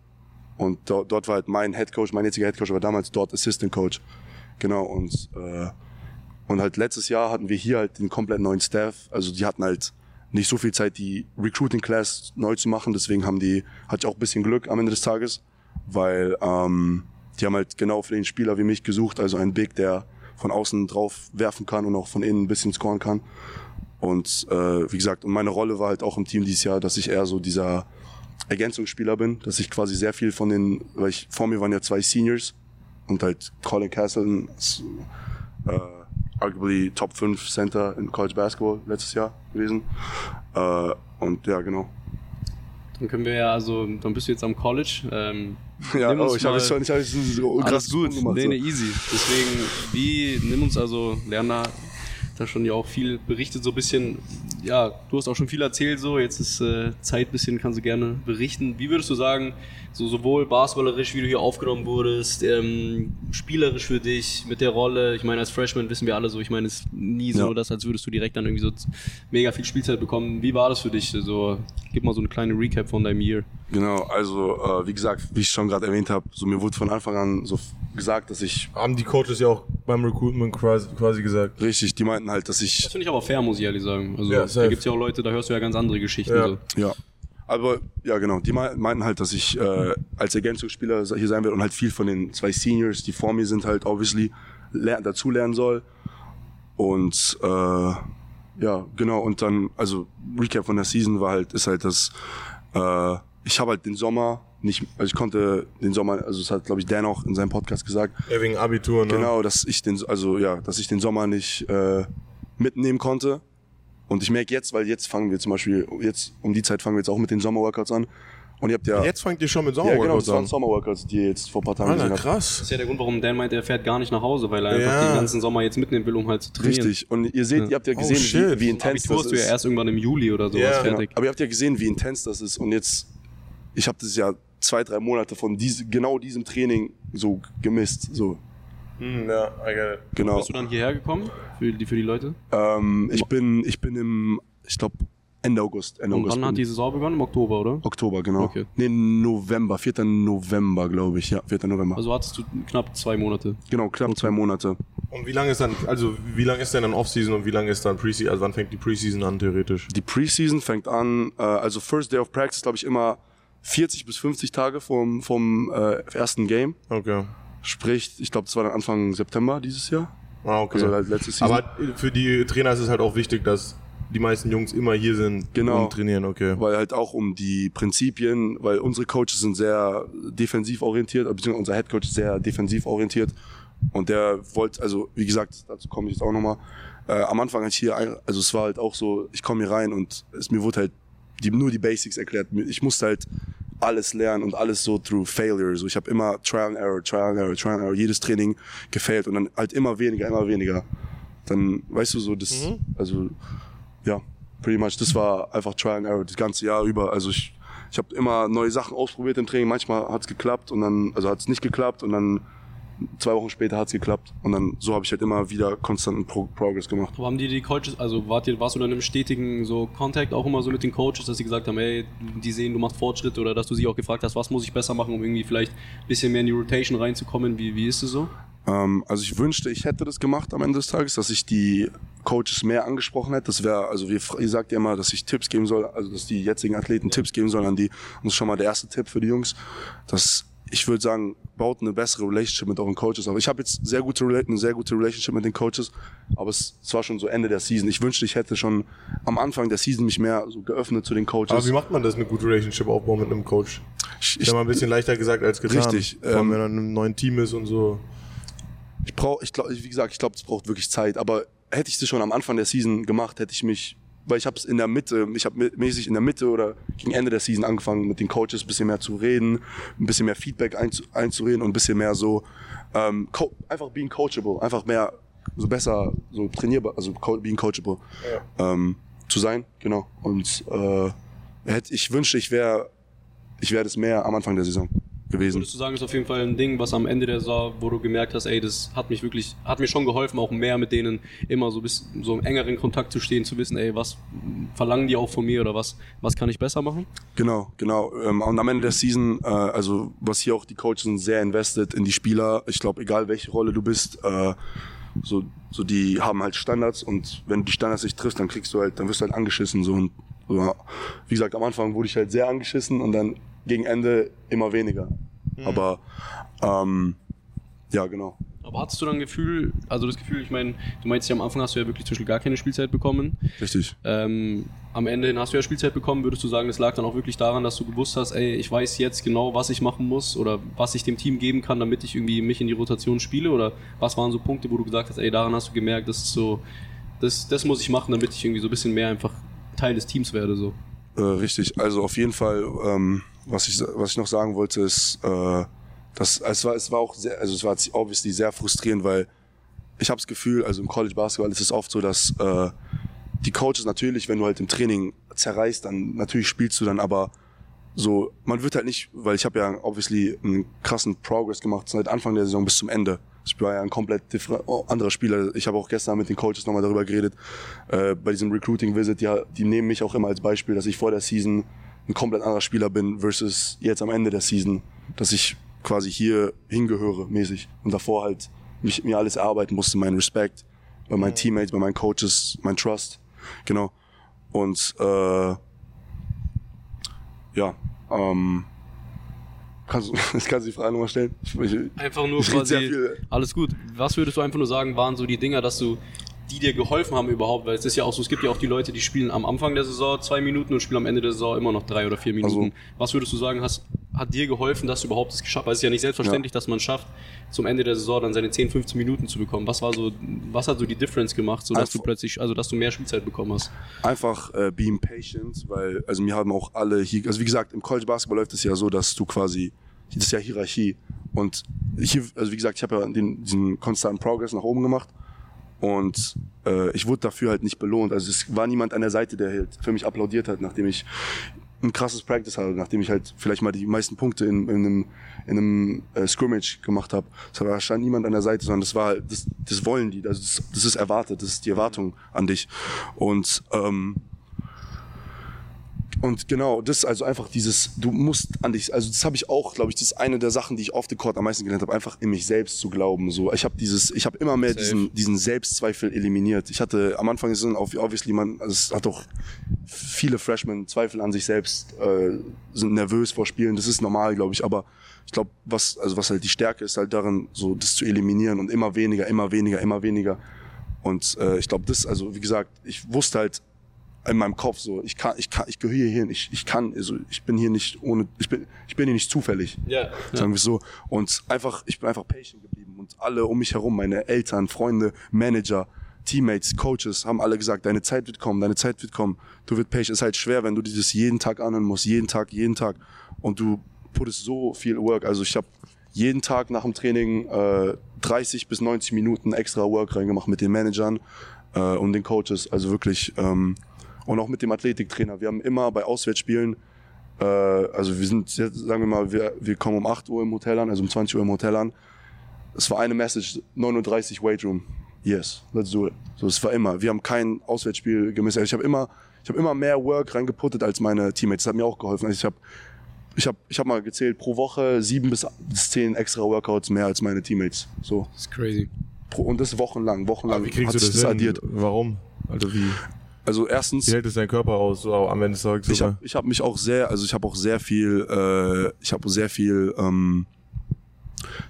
Und dort, dort war halt mein Head Coach, mein jetziger Head Coach war damals dort Assistant Coach. Genau, und, äh, und halt letztes Jahr hatten wir hier halt den komplett neuen Staff. Also die hatten halt nicht so viel Zeit, die Recruiting Class neu zu machen. Deswegen haben die, hatte ich auch ein bisschen Glück am Ende des Tages, weil ähm, die haben halt genau für den Spieler wie mich gesucht, also einen Big, der von außen drauf werfen kann und auch von innen ein bisschen scoren kann. Und äh, wie gesagt, und meine Rolle war halt auch im Team dieses Jahr, dass ich eher so dieser Ergänzungsspieler bin, dass ich quasi sehr viel von den, weil ich vor mir waren ja zwei Seniors und halt Colin Castle, äh, arguably Top 5 Center in College Basketball letztes Jahr gewesen. Äh, und ja, genau. Dann können wir ja, also, dann bist du jetzt am College. Ähm, Ja, nimm oh, ich habe es schon, ich habe es so Alles krass gut, gemacht. nee, so. nee, easy. Deswegen, wie, nimm uns also, Lerner, da schon ja auch viel berichtet, so ein bisschen. ja, du hast auch schon viel erzählt, so jetzt ist äh, Zeit bisschen, kannst du gerne berichten. Wie würdest du sagen, so sowohl basketballerisch, wie du hier aufgenommen wurdest, ähm, spielerisch für dich mit der Rolle? Ich meine, als Freshman wissen wir alle so, ich meine, es ist nie so, Ja. dass als würdest du direkt dann irgendwie so mega viel Spielzeit bekommen. Wie war das für dich? So, gib mal so eine kleine Recap von deinem Year. Genau, also äh, wie gesagt, wie ich schon gerade erwähnt habe, so mir wurde von Anfang an so gesagt, dass ich Haben die Coaches ja auch beim Recruitment quasi, quasi gesagt. richtig, die meinten halt, dass Das ich finde ich aber fair, muss ich ehrlich sagen. Also Ja, da gibt es ja auch Leute, da hörst du ja ganz andere Geschichten. Ja. So. ja, aber ja genau, die mei- meinten halt, dass ich äh, als Ergänzungsspieler hier sein werde und halt viel von den zwei Seniors, die vor mir sind, halt obviously ler dazu lernen soll und äh, ja genau und dann also Recap von der Season war halt ist halt das äh, ich habe halt den Sommer nicht, also ich konnte den Sommer, also das hat glaube ich Dan auch in seinem Podcast gesagt, Ja, wegen Abitur, ne? Genau, dass ich den, also ja, dass ich den Sommer nicht äh, mitnehmen konnte. Und ich merke jetzt, weil jetzt fangen wir zum Beispiel, jetzt um die Zeit fangen wir jetzt auch mit den Sommerworkouts an. Und ihr habt ja, Jetzt fangt ihr schon mit ja genau, Sommerworkouts das waren an. Sommerworkouts, die ihr jetzt vor ein paar Tagen Alter, gesehen habt. Das krass. ist ja der Grund, warum Dan meint, er fährt gar nicht nach Hause, weil er einfach Ja. den ganzen Sommer jetzt mitnehmen will, um halt zu trainieren. Richtig. Und ihr seht, Ja. ihr habt ja Oh, gesehen, shit. wie, wie intens Abitur das hast du ja ist. erst irgendwann im Juli oder sowas Ja. fertig. Aber ihr habt ja gesehen, wie intens das ist. Und jetzt, ich habe das ja zwei, drei Monate von diese, genau diesem Training so gemisst. So, Hm, ja, I get it. genau. Bist du dann hierher gekommen für die, für die Leute? Ähm, ich bin, ich bin im, ich glaube, Ende August. Ende Und August wann hat die Saison begonnen? Im Oktober, oder? Oktober, genau. Okay. Nee, November, 4. November, glaube ich. Ja, 4. November. Also hattest du knapp zwei Monate. genau, knapp zwei Monate. Und wie lange ist dann, also wie lange ist denn dann Offseason und wie lange ist dann Preseason? Also wann fängt die Preseason an, theoretisch? Die Preseason fängt an, äh, also First Day of Practice, glaube ich, immer 40 bis 50 Tage vom, vom äh, ersten Game. Okay. Sprich, ich glaube, das war dann Anfang September dieses Jahr. Ah, okay. Also halt letzte Season. Aber für die Trainer ist es halt auch wichtig, dass die meisten Jungs immer hier sind Genau. und trainieren, okay. weil halt auch um die Prinzipien, weil unsere Coaches sind sehr defensiv orientiert, beziehungsweise unser Head Coach ist sehr defensiv orientiert und der wollte, also wie gesagt, dazu komme ich jetzt auch nochmal, äh, am Anfang als ich hier, ein- also es war halt auch so, ich komme hier rein und es, mir wurde halt die, nur die Basics erklärt, ich musste halt alles lernen und alles so through failure, so ich habe immer Trial and Error, Trial and Error, Trial and Error, jedes Training gefailt und dann halt immer weniger, immer weniger. Dann, weißt du, so das, also ja, pretty much. Das war einfach Trial and Error das ganze Jahr über. Also ich, ich habe immer neue Sachen ausprobiert im Training. Manchmal hat's geklappt und dann, also hat's nicht geklappt und dann zwei Wochen später hat's geklappt und dann so habe ich halt immer wieder konstanten Pro Progress gemacht. Aber haben die die Coaches, also wart ihr, warst du dann im stetigen so Kontakt auch immer so mit den Coaches, dass sie gesagt haben, ey, die sehen, du machst Fortschritte oder dass du sie auch gefragt hast, was muss ich besser machen, um irgendwie vielleicht ein bisschen mehr in die Rotation reinzukommen? Wie, wie ist es so? Ähm, also ich wünschte, ich hätte das gemacht am Ende des Tages, dass ich die Coaches mehr angesprochen hätte. Das wäre, also wie ihr sagt ja immer, dass ich Tipps geben soll, also dass die jetzigen Athleten Tipps geben sollen an die. Und das ist schon mal der erste Tipp für die Jungs, dass ich würde sagen, baut eine bessere Relationship mit euren Coaches. Aber ich habe jetzt sehr gute, eine sehr gute Relationship mit den Coaches, aber es, es war schon so Ende der Season. Ich wünschte, ich hätte schon am Anfang der Season mich mehr so geöffnet zu den Coaches. Aber wie macht man das, eine gute Relationship aufbauen mit einem Coach? ich, Ist ja mal ein bisschen leichter gesagt als getan. Richtig, Vor allem, ähm, wenn er in einem neuen Team ist und so. Ich brauche, ich glaube, wie gesagt, ich glaube, es braucht wirklich Zeit. Aber hätte ich das schon am Anfang der Season gemacht, hätte ich mich, weil ich habe es in der Mitte, ich habe mäßig in der Mitte oder gegen Ende der Season angefangen, mit den Coaches ein bisschen mehr zu reden, ein bisschen mehr Feedback einzu, einzureden und ein bisschen mehr so ähm, einfach being coachable, einfach mehr so besser so trainierbar, also being coachable ähm, zu sein, genau. Und äh, hätte, ich wünschte, ich wäre, ich wäre das mehr am Anfang der Saison gewesen. Würdest du sagen, ist auf jeden Fall ein Ding, was am Ende der Saison, wo du gemerkt hast, ey, das hat mich wirklich, hat mir schon geholfen, auch mehr mit denen immer so bis so im engeren Kontakt zu stehen, zu wissen, ey, was verlangen die auch von mir oder was, was kann ich besser machen? Genau, genau. Ähm, und am Ende der Season, äh, also was hier auch die Coaches sind sehr invested in die Spieler. Ich glaube, egal welche Rolle du bist, äh, so, so die haben halt Standards und wenn du die Standards nicht triffst, dann kriegst du halt, dann wirst du halt angeschissen. So und so, wie gesagt, am Anfang wurde ich halt sehr angeschissen und dann gegen Ende immer weniger. Aber ähm, ja, genau. Aber hattest du dann ein Gefühl, also das Gefühl, ich meine, du meinst ja am Anfang hast du ja wirklich zum Beispiel gar keine Spielzeit bekommen. Richtig. Ähm, am Ende hast du ja Spielzeit bekommen. Würdest du sagen, das lag dann auch wirklich daran, dass du gewusst hast, ey, ich weiß jetzt genau, was ich machen muss oder was ich dem Team geben kann, damit ich irgendwie mich in die Rotation spiele? Oder was waren so Punkte, wo du gesagt hast, ey, daran hast du gemerkt, das ist so, das, das muss ich machen, damit ich irgendwie so ein bisschen mehr einfach Teil des Teams werde, so. Äh, richtig, also auf jeden Fall, ähm, was, ich, was ich noch sagen wollte, ist, äh, dass es war, es war auch sehr, also es war obviously sehr frustrierend, weil ich habe das Gefühl, also im College Basketball ist es oft so, dass äh, die Coaches natürlich, wenn du halt im Training zerreißt, dann natürlich spielst du dann, aber so, man wird halt nicht, weil ich habe ja obviously einen krassen Progress gemacht seit Anfang der Saison bis zum Ende. Ich war ja ein komplett oh, anderer Spieler. Ich habe auch gestern mit den Coaches nochmal darüber geredet, äh, bei diesem Recruiting-Visit, ja, die nehmen mich auch immer als Beispiel, dass ich vor der Season ein komplett anderer Spieler bin versus jetzt am Ende der Season, dass ich quasi hier hingehöre mäßig und davor halt mich, mir alles erarbeiten musste, mein Respekt bei meinen Teammates, bei meinen Coaches, mein Trust, genau. Und äh, ja, ähm, kannst, du, kannst du die Frage nochmal stellen? Ich, ich, Einfach nur ich quasi. Alles gut. Was würdest du einfach nur sagen, waren so die Dinger, dass du die dir geholfen haben überhaupt? Weil es ist ja auch so, es gibt ja auch die Leute, die spielen am Anfang der Saison zwei Minuten und spielen am Ende der Saison immer noch drei oder vier Minuten. Also- Was würdest du sagen, hast, hat dir geholfen, dass du überhaupt es geschafft hast? Weil es ist ja nicht selbstverständlich, dass man schafft, zum Ende der Saison dann seine 10, 15 Minuten zu bekommen. Was war so, was hat so die Difference gemacht, sodass du plötzlich, also dass du mehr Spielzeit bekommen hast? einfach äh, being patient, weil, also mir haben auch alle hier, also wie gesagt, im College Basketball läuft es ja so, dass du quasi, das ist ja Hierarchie. Und hier, also wie gesagt, ich habe ja den, diesen konstanten Progress nach oben gemacht und äh, ich wurde dafür halt nicht belohnt. Also es war niemand an der Seite, der halt für mich applaudiert hat, nachdem ich ein krasses Practice hatte, nachdem ich halt vielleicht mal die meisten Punkte in, in einem, in einem äh, Scrimmage gemacht habe. Da stand niemand an der Seite, sondern das war, das, das wollen die, also das, das ist erwartet, das ist die Erwartung an dich. Und ähm, und genau, das ist also einfach dieses, du musst an dich, also das habe ich auch, glaube ich, das ist eine der Sachen, die ich off the court am meisten gelernt habe, einfach in mich selbst zu glauben. So, ich habe dieses, ich habe immer mehr Safe. diesen, diesen Selbstzweifel eliminiert. Ich hatte am Anfang sind auf- obviously man, also es hat auch viele Freshmen Zweifel an sich selbst, äh, sind nervös vor Spielen. Das ist normal, glaube ich. Aber ich glaube, was, also was halt die Stärke ist, halt darin, so das zu eliminieren und immer weniger, immer weniger, immer weniger. Und äh, ich glaube, das, also wie gesagt, ich wusste halt in meinem Kopf so, ich kann, ich kann, ich gehöre hier hin, ich, ich kann, also ich bin hier nicht ohne, ich bin, ich bin hier nicht zufällig Ja. sagen wir so. Und einfach, ich bin einfach patient geblieben. Und alle um mich herum, meine Eltern, Freunde, Manager, Teammates, Coaches, haben alle gesagt, deine Zeit wird kommen, deine Zeit wird kommen. Du wirst patient. Es ist halt schwer, wenn du dieses jeden Tag anhören musst, jeden Tag, jeden Tag. Und du puttest so viel Work. Also ich habe jeden Tag nach dem Training äh, 30 bis 90 Minuten extra Work reingemacht mit den Managern äh, und den Coaches. Also wirklich, ähm, und auch mit dem Athletiktrainer. Wir haben immer bei Auswärtsspielen äh, also wir sind, jetzt, sagen wir mal, wir, wir kommen um 8 Uhr im Hotel an, also um 20 Uhr im Hotel an. Es war eine Message, 39 Weight Room. Yes, let's do it. So, es war immer. Wir haben kein Auswärtsspiel gemisst. Also ich habe immer, ich habe immer mehr Work reingeputtet als meine Teammates. Das hat mir auch geholfen. Also ich habe, ich habe, ich habe mal gezählt pro Woche sieben bis, zehn extra Workouts mehr als meine Teammates. So Das ist crazy. pro, und das wochenlang, wochenlang Aber wie kriegst hat du das, das addiert. Warum? Also wie, Also erstens, wie hält es dein Körper aus, so am Ende des Tages? ich habe hab mich auch sehr, also ich habe auch sehr viel, äh, ich habe sehr viel, ähm,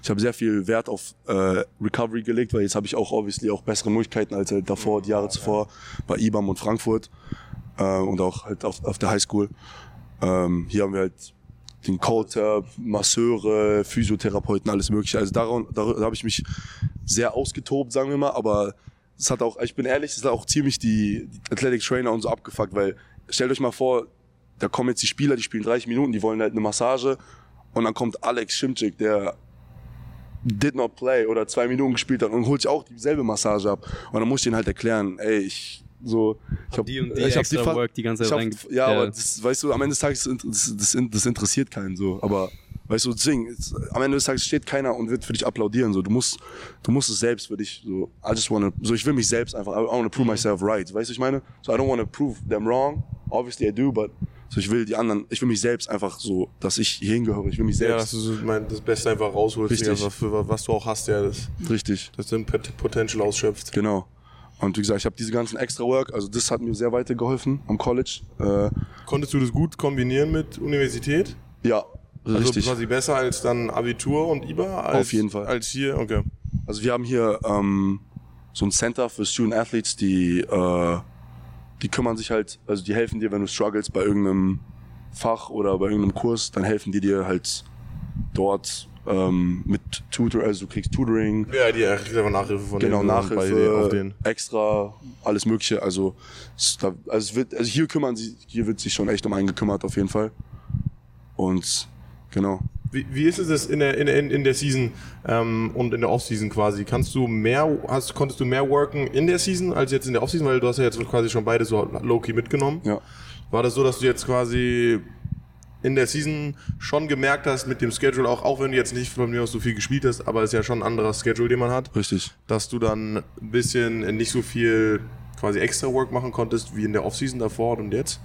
ich habe sehr viel Wert auf äh, Recovery gelegt, weil jetzt habe ich auch obviously auch bessere Möglichkeiten als halt davor, die Jahre zuvor bei IBAM und Frankfurt äh, und auch halt auf, auf der Highschool. Ähm, hier haben wir halt den Coach, Masseure, Physiotherapeuten, alles mögliche. Also daran, da, da habe ich mich sehr ausgetobt, sagen wir mal, aber es hat auch, ich bin ehrlich, es hat auch ziemlich die, die Athletic Trainer und so abgefuckt, weil stellt euch mal vor, da kommen jetzt die Spieler, die spielen 30 Minuten, die wollen halt eine Massage und dann kommt Alex Schimczyk, der did not play oder zwei Minuten gespielt hat und holt sich auch dieselbe Massage ab und dann muss ich denen halt erklären, ey, ich so, ich hab, die und die ich hab extra fa- Work die ganze Zeit hab, rein. ja, aber das, weißt du, am Ende des Tages, das, das, das interessiert keinen so. Aber weißt du, es- am Ende des Tages steht keiner und wird für dich applaudieren. So, du musst, du musst es selbst für dich. So, I just wanna, so ich will mich selbst einfach. I wanna prove myself right. Weißt du, ich meine? So, I don't wanna prove them wrong. Obviously I do, but so ich will die anderen, ich will mich selbst einfach so, dass ich hier hingehöre. Ich will mich Ja, selbst. dass du so mein, das Beste einfach rausholst, Richtig. Digga, was, für, was du auch hast, ja, das, richtig. das dein Pot- Potential ausschöpft. Genau. Und wie gesagt, ich habe diese ganzen extra Work, also das hat mir sehr weitergeholfen am College. Äh, Konntest du das gut kombinieren mit Universität? ja, Also richtig. quasi besser als dann Abitur und IBA? Als, Auf jeden Fall. Als hier, okay. Also wir haben hier ähm, so ein Center für Student Athletes, die, äh, die kümmern sich halt, also die helfen dir, wenn du struggles bei irgendeinem Fach oder bei irgendeinem Kurs, dann helfen die dir halt dort ähm, mit Tutor, also du kriegst Tutoring, Ja, die kriegst einfach Nachhilfe von genau denen, den, Nachhilfe, auf den. extra, alles mögliche. Also, also, wird, also hier kümmern sie, hier wird sich schon echt um einen gekümmert auf jeden Fall. Und genau. Wie Wie, ist es in der, in, in, in der Season ähm, und in der Offseason quasi? Kannst du mehr, hast, konntest du mehr worken in der Season als jetzt in der Offseason, weil du hast ja jetzt quasi schon beide so low-key mitgenommen. Ja. War das so, dass du jetzt quasi in der Season schon gemerkt hast mit dem Schedule, auch, auch wenn du jetzt nicht von mir aus so viel gespielt hast, aber es ist ja schon ein anderer Schedule, den man hat, Richtig. dass du dann ein bisschen nicht so viel quasi extra Work machen konntest wie in der Offseason davor und jetzt?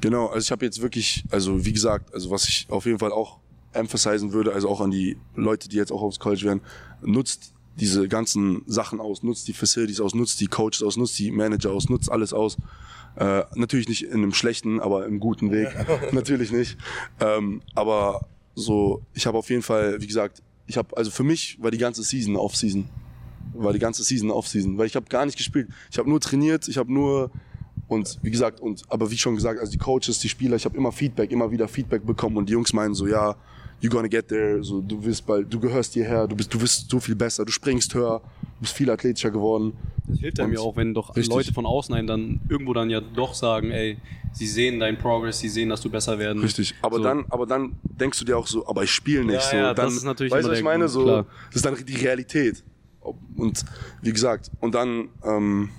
Genau, also ich habe jetzt wirklich, also wie gesagt, also was ich auf jeden Fall auch emphasisen würde, also auch an die Leute, die jetzt auch aufs College werden, nutzt diese ganzen Sachen aus, nutzt die Facilities aus, nutzt die Coaches aus, nutzt die Manager aus, nutzt alles aus. Äh, natürlich nicht in einem schlechten, aber im guten Weg. natürlich nicht. Ähm, aber so, ich habe auf jeden Fall, wie gesagt, ich habe, also für mich war die ganze Season Off-Season. War die ganze Season Off-Season. Weil ich habe gar nicht gespielt. Ich habe nur trainiert, ich habe nur und wie gesagt, und aber wie schon gesagt, also die Coaches, die Spieler, ich habe immer Feedback, immer wieder Feedback bekommen und die Jungs meinen so, ja, you gonna get there, so du wirst bald, du gehörst hierher, du bist, du bist so viel besser, du springst höher, du bist viel athletischer geworden. Das hilft einem ja auch, wenn doch Richtig. Leute von außen einen dann irgendwo dann ja doch sagen, ey, sie sehen deinen Progress, sie sehen, dass du besser werden. Richtig. Aber So. dann, aber dann denkst du dir auch so, aber ich spiele nicht. Ja, so, ja, dann, das ist natürlich Weißt du, was ich meine? So, klar. das ist dann die Realität. Und wie gesagt, und dann, ähm,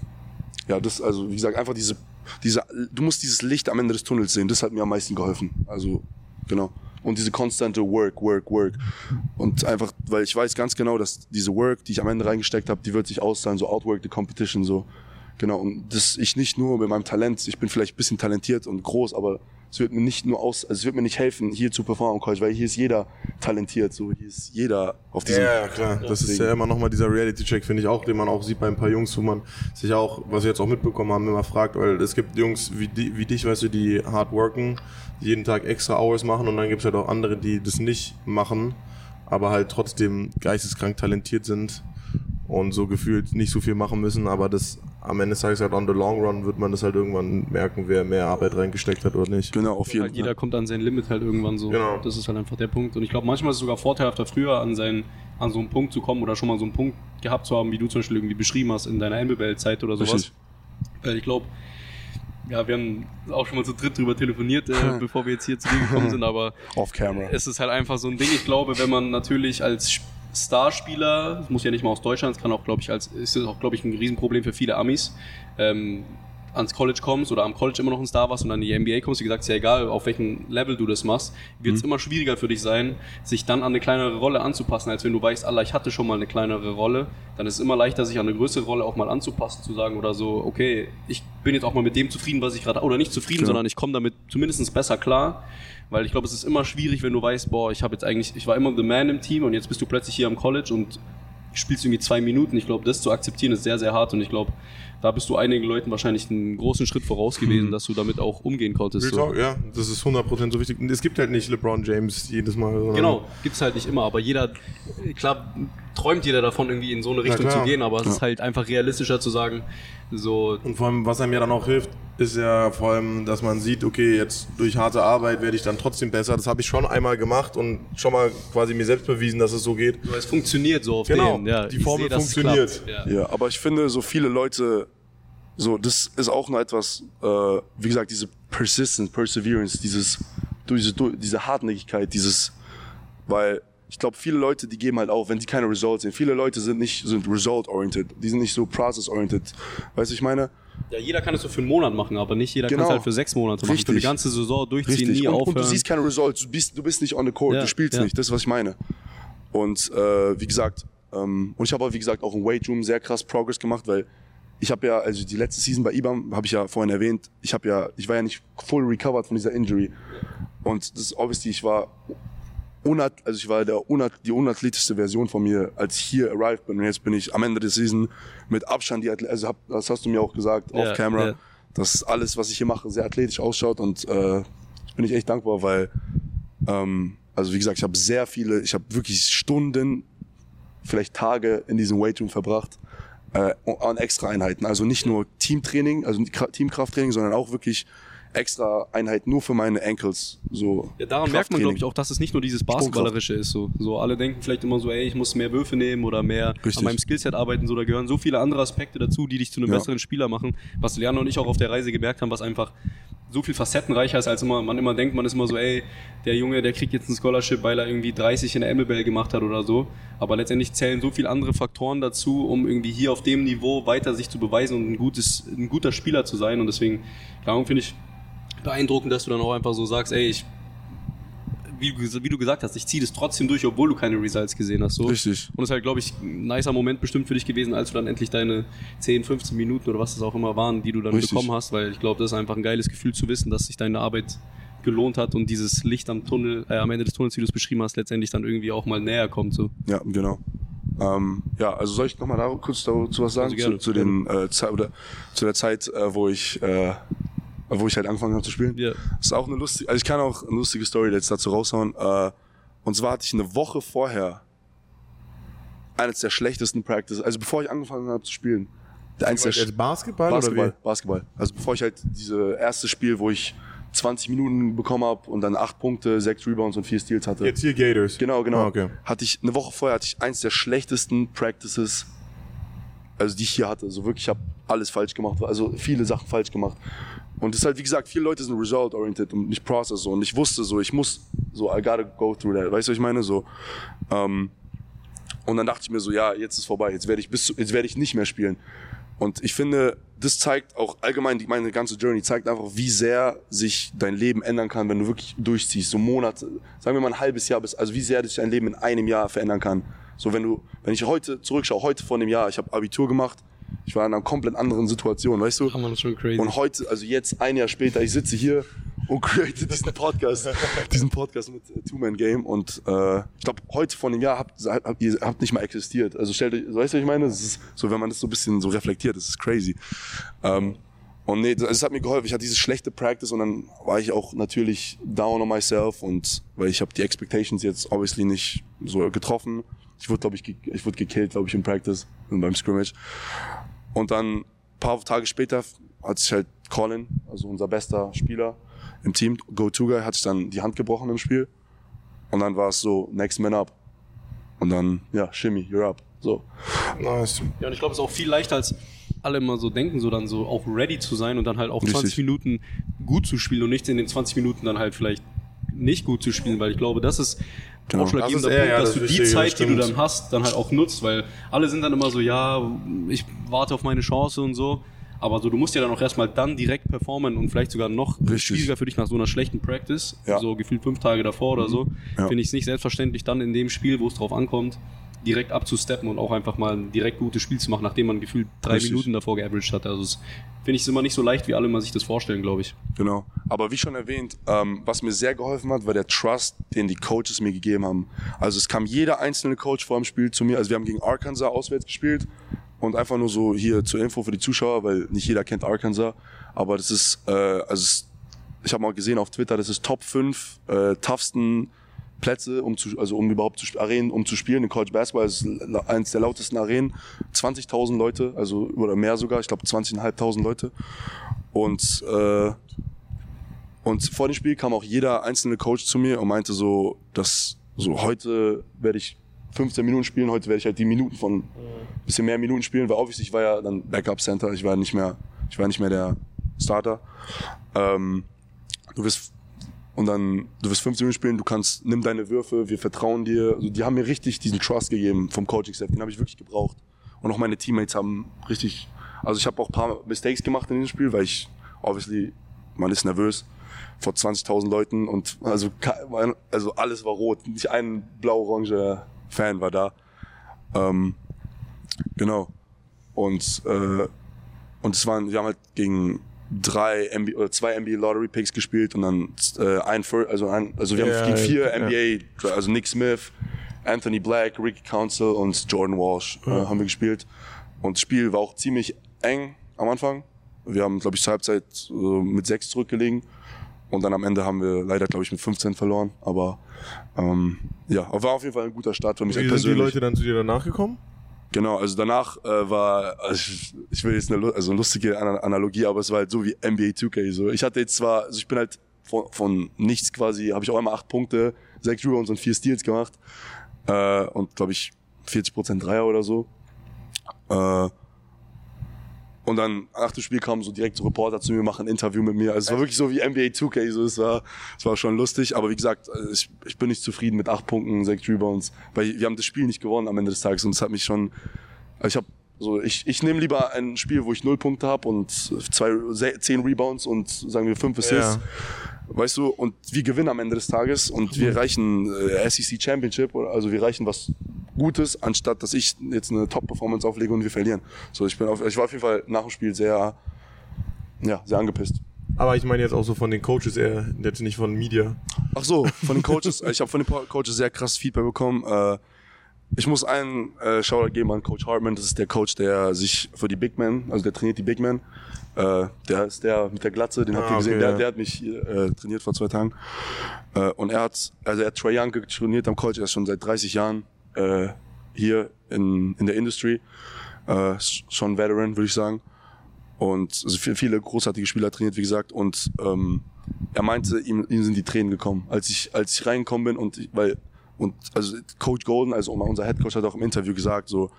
ja, das, also wie gesagt, einfach diese, diese, du musst dieses Licht am Ende des Tunnels sehen. Das hat mir am meisten geholfen. Also, genau. Und diese konstante Work, Work, Work. Und einfach, weil ich weiß ganz genau, dass diese Work, die ich am Ende reingesteckt habe, die wird sich auszahlen, so outwork the competition, so. Genau. Und das ich nicht nur mit meinem Talent, ich bin vielleicht ein bisschen talentiert und groß, aber es wird mir nicht nur aus, also es wird mir nicht helfen, hier zu performen am College, weil hier ist jeder talentiert, so hier ist jeder auf diesem. Ja, ja, klar. Das ist ja immer nochmal dieser Reality-Check, finde ich auch, den man auch sieht bei ein paar Jungs, wo man sich auch, was wir jetzt auch mitbekommen haben, immer fragt, weil es gibt Jungs wie, die, wie dich, weißt du, die hard worken, die jeden Tag extra Hours machen und dann gibt es halt auch andere, die das nicht machen, aber halt trotzdem geisteskrank talentiert sind und so gefühlt nicht so viel machen müssen, aber das am Ende des Tages halt on the long run wird man das halt irgendwann merken, wer mehr Arbeit reingesteckt hat oder nicht. Genau, auf jeden Halt jeder kommt an sein Limit halt irgendwann so. Genau. Das ist halt einfach der Punkt. Und ich glaube, manchmal ist es sogar vorteilhafter, früher an, seinen, an so einen Punkt zu kommen oder schon mal so einen Punkt gehabt zu haben, wie du zum Beispiel irgendwie beschrieben hast in deiner NBL-Zeit oder sowas. Richtig. Weil ich glaube, ja, wir haben auch schon mal zu dritt drüber telefoniert, äh, bevor wir jetzt hier zu dir gekommen sind, aber Off camera. es ist halt einfach so ein Ding. Ich glaube, wenn man natürlich als Sp- Starspieler, das muss ja nicht mal aus Deutschland, es kann auch, glaube ich, als ist das auch, glaube ich, ein Riesenproblem für viele Amis, ähm, ans College kommst oder am College immer noch ein Star warst und dann in die NBA kommst, wie gesagt, ist ja egal, auf welchem Level du das machst, wird es immer schwieriger für dich sein, sich dann an eine kleinere Rolle anzupassen, als wenn du weißt, Allah, ich hatte schon mal eine kleinere Rolle, dann ist es immer leichter, sich an eine größere Rolle auch mal anzupassen, zu sagen oder so, okay, ich bin jetzt auch mal mit dem zufrieden, was ich gerade, oder nicht zufrieden, Genau. sondern ich komme damit zumindest besser klar, weil ich glaube, es ist immer schwierig, wenn du weißt, boah, ich habe jetzt eigentlich, ich war immer the man im Team und jetzt bist du plötzlich hier am College und spielst irgendwie zwei Minuten. Ich glaube, das zu akzeptieren ist sehr, sehr hart und ich glaube, da bist du einigen Leuten wahrscheinlich einen großen Schritt voraus gewesen, dass du damit auch umgehen konntest. Real So. Talk, ja, das ist 100% so wichtig. Und es gibt halt nicht LeBron James jedes Mal. Genau, gibt's halt nicht immer, aber jeder, klar, träumt jeder davon, irgendwie in so eine Richtung zu gehen, aber es ist halt einfach realistischer zu sagen, so, Und vor allem, was einem ja dann auch hilft, ist ja vor allem, dass man sieht, okay, jetzt durch harte Arbeit werde ich dann trotzdem besser. Das habe ich schon einmal gemacht und schon mal quasi mir selbst bewiesen, dass es so geht. so, es funktioniert so auf Genau, den. Ja, die Formel es funktioniert. Ja. Ja, aber ich finde, so viele Leute, so, das ist auch noch etwas, äh, wie gesagt, diese Persistence, Perseverance, dieses, diese, diese Hartnäckigkeit, dieses, weil ich glaube, viele Leute, die geben halt auf, wenn sie keine Results sehen. Viele Leute sind nicht, sind result-oriented, die sind nicht so process-oriented. Weißt du, ich meine? Ja, jeder kann es so für einen Monat machen, aber nicht jeder kann Genau. es halt für sechs Monate machen. Für Richtig. die ganze Saison durchziehen, Richtig. nie Und, aufhören. und du siehst keine Results, du bist, du bist nicht on the court, Ja, du spielst ja. nicht, das ist, was ich meine. Und äh, wie gesagt, ähm, und ich habe auch, wie gesagt, auch im Weight Room sehr krass Progress gemacht, weil ich habe ja, also die letzte Season bei IBAM, habe ich ja vorhin erwähnt, ich habe ja, ich war ja nicht full recovered von dieser Injury. Und das ist obviously, ich war unat, also ich war der unat, die unathletischste Version von mir, als ich hier arrived bin. Und jetzt bin ich am Ende der Season mit Abstand die Athle also hab, das hast du mir auch gesagt, Ja, off camera, ja. dass alles, was ich hier mache, sehr athletisch ausschaut und äh, bin ich echt dankbar, weil ähm, also wie gesagt, ich habe sehr viele, ich habe wirklich Stunden, vielleicht Tage in diesem Weightroom verbracht äh, an extra Einheiten. Also nicht nur Teamtraining, also Teamkrafttraining, sondern auch wirklich extra Einheiten nur für meine Ankles. So Ja, daran merkt man, glaube ich, auch, dass es nicht nur dieses Basketballerische ist. So. so alle denken vielleicht immer so, ey, ich muss mehr Würfe nehmen oder mehr Richtig. an meinem Skillset arbeiten. So, da gehören so viele andere Aspekte dazu, die dich zu einem Ja. besseren Spieler machen. Was Leanne und ich auch auf der Reise gemerkt haben, was einfach so viel facettenreicher ist, als immer, man immer denkt, man ist immer so, ey, der Junge, der kriegt jetzt ein Scholarship, weil er irgendwie 30 in der MLBL gemacht hat oder so. Aber letztendlich zählen so viele andere Faktoren dazu, um irgendwie hier auf dem Niveau weiter sich zu beweisen und ein, gutes, ein guter Spieler zu sein. Und deswegen, darum finde ich beeindruckend, dass du dann auch einfach so sagst, ey, ich wie, wie du gesagt hast, ich ziehe das trotzdem durch, obwohl du keine Results gesehen hast. So. Richtig. Und es ist halt, glaube ich, ein nicer Moment bestimmt für dich gewesen, als du dann endlich deine 10, 15 Minuten oder was es auch immer waren, die du dann Richtig. bekommen hast, weil ich glaube, das ist einfach ein geiles Gefühl zu wissen, dass sich deine Arbeit gelohnt hat und dieses Licht am Tunnel, äh, am Ende des Tunnels, wie du es beschrieben hast, letztendlich dann irgendwie auch mal näher kommt. So. Ja, genau. Ähm, ja, also soll ich nochmal da kurz dazu was sagen? Also zu, zu, den, äh, oder, zu der Zeit, äh, wo ich äh, wo ich halt angefangen habe zu spielen. Ja. Das ist auch eine lustige, also ich kann auch eine lustige Story jetzt dazu raushauen. Äh, und zwar hatte ich eine Woche vorher eines der schlechtesten Practices, also bevor ich angefangen habe zu spielen. Der eins der sch- Basketball, Basketball, oder Basketball. Also bevor ich halt diese erste Spiel, wo ich 20 Minuten bekommen habe und dann 8 Punkte, 6 Rebounds und 4 Steals hatte. wie? Jetzt hier Gators. Genau, genau. Ah, okay. Hatte ich eine Woche vorher hatte ich eins der schlechtesten Practices, also die ich hier hatte. Also wirklich, ich habe alles falsch gemacht, also viele Sachen falsch gemacht. Und es ist halt, wie gesagt, viele Leute sind result-oriented und nicht process so. Und ich wusste so, ich muss so, I gotta go through that. Weißt du, was ich meine? So, ähm, und dann dachte ich mir so, ja, jetzt ist vorbei, jetzt werde ich bis jetzt werde ich nicht mehr spielen. Und ich finde, das zeigt auch allgemein, meine ganze Journey zeigt einfach, wie sehr sich dein Leben ändern kann, wenn du wirklich durchziehst. So Monate, sagen wir mal ein halbes Jahr bis, also wie sehr sich dein Leben in einem Jahr verändern kann. So wenn du, wenn ich heute zurückschaue, heute vor einem Jahr, ich habe Abitur gemacht, ich war in einer komplett anderen Situation, weißt du? Das schon crazy. Und heute, also jetzt ein Jahr später, ich sitze hier und create diesen Podcast, diesen Podcast mit äh, Two Man Game und äh, ich glaube heute vor einem Jahr habt, habt ihr habt nicht mal existiert. Also stellt euch, weißt du, was ich meine? Das ist so, wenn man das so ein bisschen so reflektiert, das ist crazy. Ähm, und nee, das, es hat mir geholfen. Ich hatte diese schlechte Practice und dann war ich auch natürlich down on myself und weil ich habe die Expectations jetzt obviously nicht so getroffen. Ich wurde glaube ich ich wurde gekillt, glaube ich im Practice und beim Scrimmage. Und dann ein paar Tage später hat sich halt Colin, also unser bester Spieler im Team, Go-To-Guy, hat sich dann die Hand gebrochen im Spiel. Und dann war es so, next man up. Und dann, ja, Shimmy, you're up. So. Nice. Ja, und ich glaube, es ist auch viel leichter, als alle immer so denken, so dann so auch ready zu sein und dann halt auch Richtig. 20 Minuten gut zu spielen und nicht in den 20 Minuten dann halt vielleicht nicht gut zu spielen, weil ich glaube, das ist Genau. ausschlaggebender Das Punkt, ja, dass das du die Zeit, die du stimmt. dann hast, dann halt auch nutzt, weil alle sind dann immer so, ja, ich warte auf meine Chance und so. Aber so, du musst ja dann auch erstmal dann direkt performen und vielleicht sogar noch Richtig. schwieriger für dich nach so einer schlechten Practice, Ja. so gefühlt fünf Tage davor oder so, Ja. finde ich es nicht selbstverständlich, dann in dem Spiel, wo es drauf ankommt, direkt abzusteppen und auch einfach mal ein direkt gutes Spiel zu machen, nachdem man gefühlt drei Richtig. Minuten davor geaveraged hat. Also finde ich es immer nicht so leicht, wie alle mal sich das vorstellen, glaube ich. Genau. Aber wie schon erwähnt, ähm, was mir sehr geholfen hat, war der Trust, den die Coaches mir gegeben haben. Also es kam jeder einzelne Coach vor dem Spiel zu mir. Also wir haben gegen Arkansas auswärts gespielt und einfach nur so hier zur Info für die Zuschauer, weil nicht jeder kennt Arkansas. Aber das ist, äh, also ich habe mal gesehen auf Twitter, das ist Top 5 äh, toughsten Plätze, um zu, also um überhaupt zu Arenen, um zu spielen. In College Basketball ist eines der lautesten Arenen. 20.000 Leute, also oder mehr sogar, ich glaube 20.500 Leute. Und äh, und vor dem Spiel kam auch jeder einzelne Coach zu mir und meinte so, dass so heute werde ich 15 Minuten spielen, heute werde ich halt die Minuten von bisschen mehr Minuten spielen, weil obviously ich war ja dann Backup Center, ich war nicht mehr, ich war nicht mehr der Starter. Ähm, du wirst und dann du wirst 15 Minuten spielen, du kannst nimm deine Würfe, wir vertrauen dir. Also die haben mir richtig diesen Trust gegeben vom Coaching Staff, den habe ich wirklich gebraucht. Und auch meine Teammates haben richtig, also ich habe auch ein paar Mistakes gemacht in dem Spiel, weil ich obviously man ist nervös vor 20.000 Leuten und also also alles war rot, nicht ein blau-orange Fan war da. Ähm, genau. Und äh, und es waren, wir haben halt gegen drei NBA, oder zwei NBA Lottery Picks gespielt und dann äh, ein, Fir- also ein, also wir Ja, haben gegen vier ja. NBA, also Nick Smith, Anthony Black, Ricky Council und Jordan Walsh äh, haben wir gespielt. Und das Spiel war auch ziemlich eng am Anfang. Wir haben, glaube ich, zur Halbzeit äh, mit sechs zurückgelegen. Und dann am Ende haben wir leider, glaube ich, mit 15 verloren. Aber ähm, ja, war auf jeden Fall ein guter Start für mich Wie sind die persönlich. Leute dann zu dir danach gekommen? Genau, also danach äh, war, also ich, ich will jetzt eine, also lustige Ana- Analogie, aber es war halt so wie NBA 2K. So. Ich hatte jetzt zwar, also ich bin halt von, von nichts quasi, habe ich auch einmal acht Punkte, sechs Rebounds und vier Steals gemacht äh, und glaube ich 40% Dreier oder so. Äh, Und dann nach dem Spiel kamen so direkt so Reporter zu mir, machen ein Interview mit mir. Also es war wirklich so wie NBA 2K, so es war, war schon lustig. Aber wie gesagt, äh, ich, ich bin nicht zufrieden mit acht Punkten, sechs Rebounds, weil wir haben das Spiel nicht gewonnen am Ende des Tages und es hat mich schon, also ich habe so, ich, ich nehme lieber ein Spiel, wo ich null Punkte habe und zwei, zehn Rebounds und sagen wir fünf Assists. Ja. Weißt du, und wir gewinnen am Ende des Tages und wir reichen äh, SEC Championship, oder- also wir reichen was Gutes, anstatt dass ich jetzt eine Top-Performance auflege und wir verlieren. So, ich bin auf, ich war auf jeden Fall nach dem Spiel sehr, ja, sehr angepisst. Aber ich meine jetzt auch so von den Coaches eher, jetzt nicht von Media. Ach so, von den Coaches. ich habe von den Coaches sehr krass Feedback bekommen. Äh, ich muss einen äh, Shoutout geben an Coach Hartman. Das ist der Coach, der sich für die Big Men, also der trainiert die Big Men. Äh, der ist der mit der Glatze, den habt ihr Ah, gesehen. okay, der, ja. der hat mich äh, trainiert vor zwei Tagen. Äh, und er hat, also er hat Trey Young trainiert am College. Er ist schon seit 30 Jahren äh, hier in, in der Industry. Äh, schon Veteran, würde ich sagen. Und also viele, viele großartige Spieler trainiert, wie gesagt. Und ähm, er meinte, ihm, ihm sind die Tränen gekommen, als ich, als ich reingekommen bin und ich, weil und also Coach Golden, also unser Head Coach hat auch im Interview gesagt, so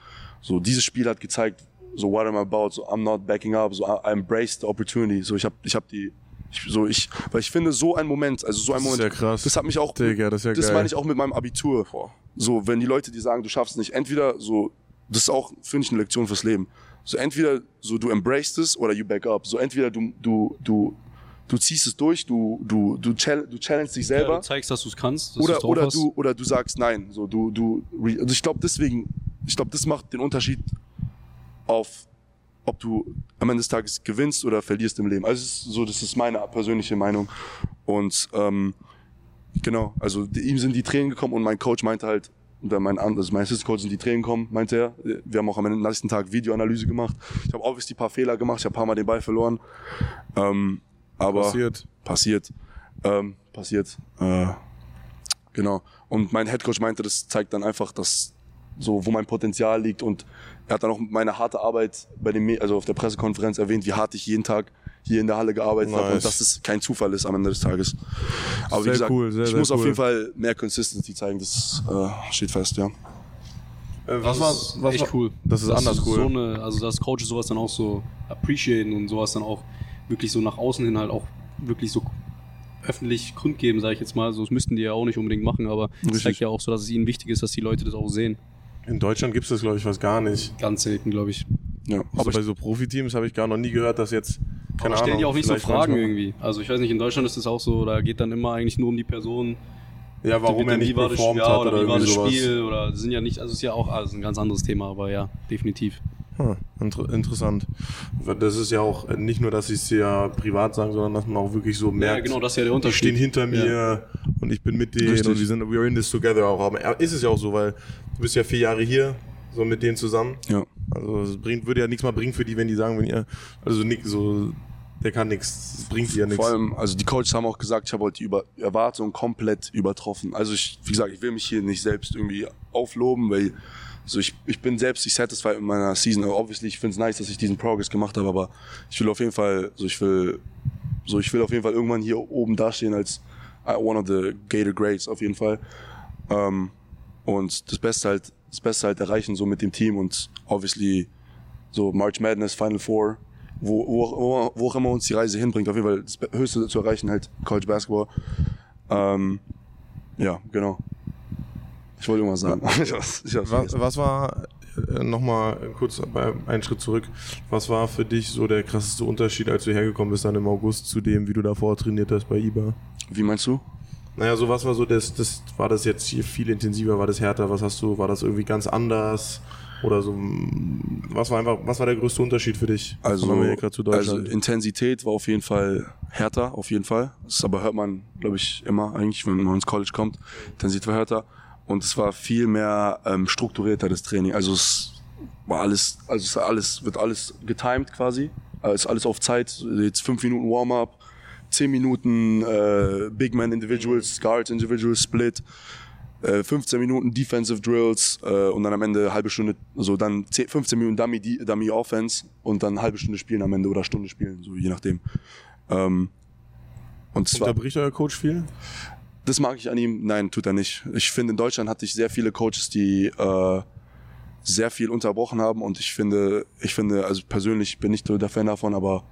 so dieses Spiel hat gezeigt, so what I'm about, so I'm not backing up, so I, I embrace the opportunity, so ich habe ich habe die ich, so ich, weil ich finde so ein Moment, also so ein Das ist Moment, ja krass. das hat mich auch, Digga, das ist ja das geil. meine ich auch mit meinem Abitur. So, wenn die Leute dir sagen, du schaffst es nicht, entweder so, das ist auch, finde ich, eine Lektion fürs Leben. So, entweder so, du embrace es oder you back up. So, entweder du, du, du, du ziehst es durch, du, du, du, chall du challenge dich Ja, selber du zeigst, dass du es kannst. Dass oder, oder hast. du, oder du sagst nein. So, du, du, also ich glaube deswegen, ich glaube, das macht den Unterschied auf, ob du am Ende des Tages gewinnst oder verlierst im Leben. Also ist so, das ist meine persönliche Meinung. Und ähm, genau, also die, ihm sind die Tränen gekommen und mein Coach meinte halt, oder mein, also mein Assistant Coach sind die Tränen gekommen, meinte er. Wir haben auch am nächsten Tag Videoanalyse gemacht. Ich habe obviously ein paar Fehler gemacht, ich habe ein paar Mal den Ball verloren. Ähm, aber Passiert. passiert. Ähm, passiert. Äh, genau. Und mein Headcoach meinte, das zeigt dann einfach, dass so, wo mein Potenzial liegt. Und er hat dann auch meine harte Arbeit bei dem, also auf der Pressekonferenz erwähnt, wie hart ich jeden Tag hier in der Halle gearbeitet habe Nice. und dass es kein Zufall ist am Ende des Tages. Aber Sehr wie gesagt, cool, sehr, ich sehr muss auf cool. jeden Fall mehr Consistency zeigen. Das äh, steht fest, ja. Äh, was Das war, ist was echt war, cool. Das ist anders cool. So eine, also dass Coaches sowas dann auch so appreciaten und sowas dann auch wirklich so nach außen hin halt auch wirklich so öffentlich kundgeben, sage ich jetzt mal. So, das müssten die ja auch nicht unbedingt machen, aber es zeigt ja auch so, dass es ihnen wichtig ist, dass die Leute das auch sehen. In Deutschland gibt es das, glaube ich, fast gar nicht. Ganz selten, glaube ich. ja. Aber Aber bei so Profiteams habe ich gar noch nie gehört, dass jetzt, keine aber stellen Ahnung, die auch nicht so Fragen manchmal- irgendwie. Also ich weiß nicht, in Deutschland ist es auch so, da geht dann immer eigentlich nur um die Person. Ja, warum er nicht das, performt ja, hat oder, oder wie war das sowas. Spiel oder das sind ja nicht, also es ist ja auch alles ein ganz anderes Thema, aber ja, definitiv. Hm, inter interessant. Das ist ja auch nicht nur, dass sie es ja privat sagen, sondern dass man auch wirklich so merkt, genau, das ist ja der die Unterschied. stehen hinter mir Ja. und ich bin mit denen Richtig. und wir sind we're in this together auch. Aber ist es ja auch so, weil du bist ja vier Jahre hier, so mit denen zusammen. ja. Also es bringt, würde ja nichts mal bringen für die, wenn die sagen, wenn ihr, also nix, so, der kann nichts, bringt dir ja nichts. Vor allem, also die Coaches haben auch gesagt, ich habe heute die Über Erwartungen komplett übertroffen. Also ich, wie gesagt, ich will mich hier nicht selbst irgendwie aufloben, weil so ich, ich bin selbst nicht satisfied mit meiner Season. Aber obviously, ich finde es nice, dass ich diesen Progress gemacht habe, aber ich will auf jeden Fall, so ich will, so ich will auf jeden Fall irgendwann hier oben dastehen als uh, one of the Gator Greats auf jeden Fall. Ähm, und das Beste halt, das Beste halt erreichen so mit dem Team und obviously so March Madness, Final Four, wo, wo, wo auch immer uns die Reise hinbringt, auf jeden Fall das Höchste zu erreichen, halt College Basketball. Ähm, ja, genau. Ich wollte irgendwas sagen. Was, was war, äh, nochmal kurz einen Schritt zurück, was war für dich so der krasseste Unterschied, als du hergekommen bist dann im August zu dem, wie du davor trainiert hast bei IBA? Wie meinst du? Naja, so was war so das, das, war das jetzt hier viel intensiver, war das härter, was hast du, war das irgendwie ganz anders? Oder so, mm, was war einfach, was war der größte Unterschied für dich Also, von Amerika zu also Deutschland? Intensität war auf jeden Fall härter, auf jeden Fall. Das aber hört man, glaube ich, immer eigentlich, wenn man ins College kommt. Intensität war härter. Und es war viel mehr ähm, strukturierter, das Training. Also es war alles, also es alles, wird alles getimed quasi. Es ist alles auf Zeit. Jetzt fünf Minuten Warm-up, zehn Minuten äh, Big Man Individuals, Guards Individuals Split, äh, 15 Minuten Defensive Drills äh, und dann am Ende halbe Stunde, also dann 10, 15 Minuten Dummy, Dummy Offense und dann halbe Stunde spielen am Ende oder Stunde spielen, so je nachdem. Ähm, und es war, Unterbricht euer Coach viel? Das mag ich an ihm. Nein, tut er nicht. Ich finde, in Deutschland hatte ich sehr viele Coaches, die, äh, sehr viel unterbrochen haben und ich finde, ich finde, also persönlich bin ich so der Fan davon, aber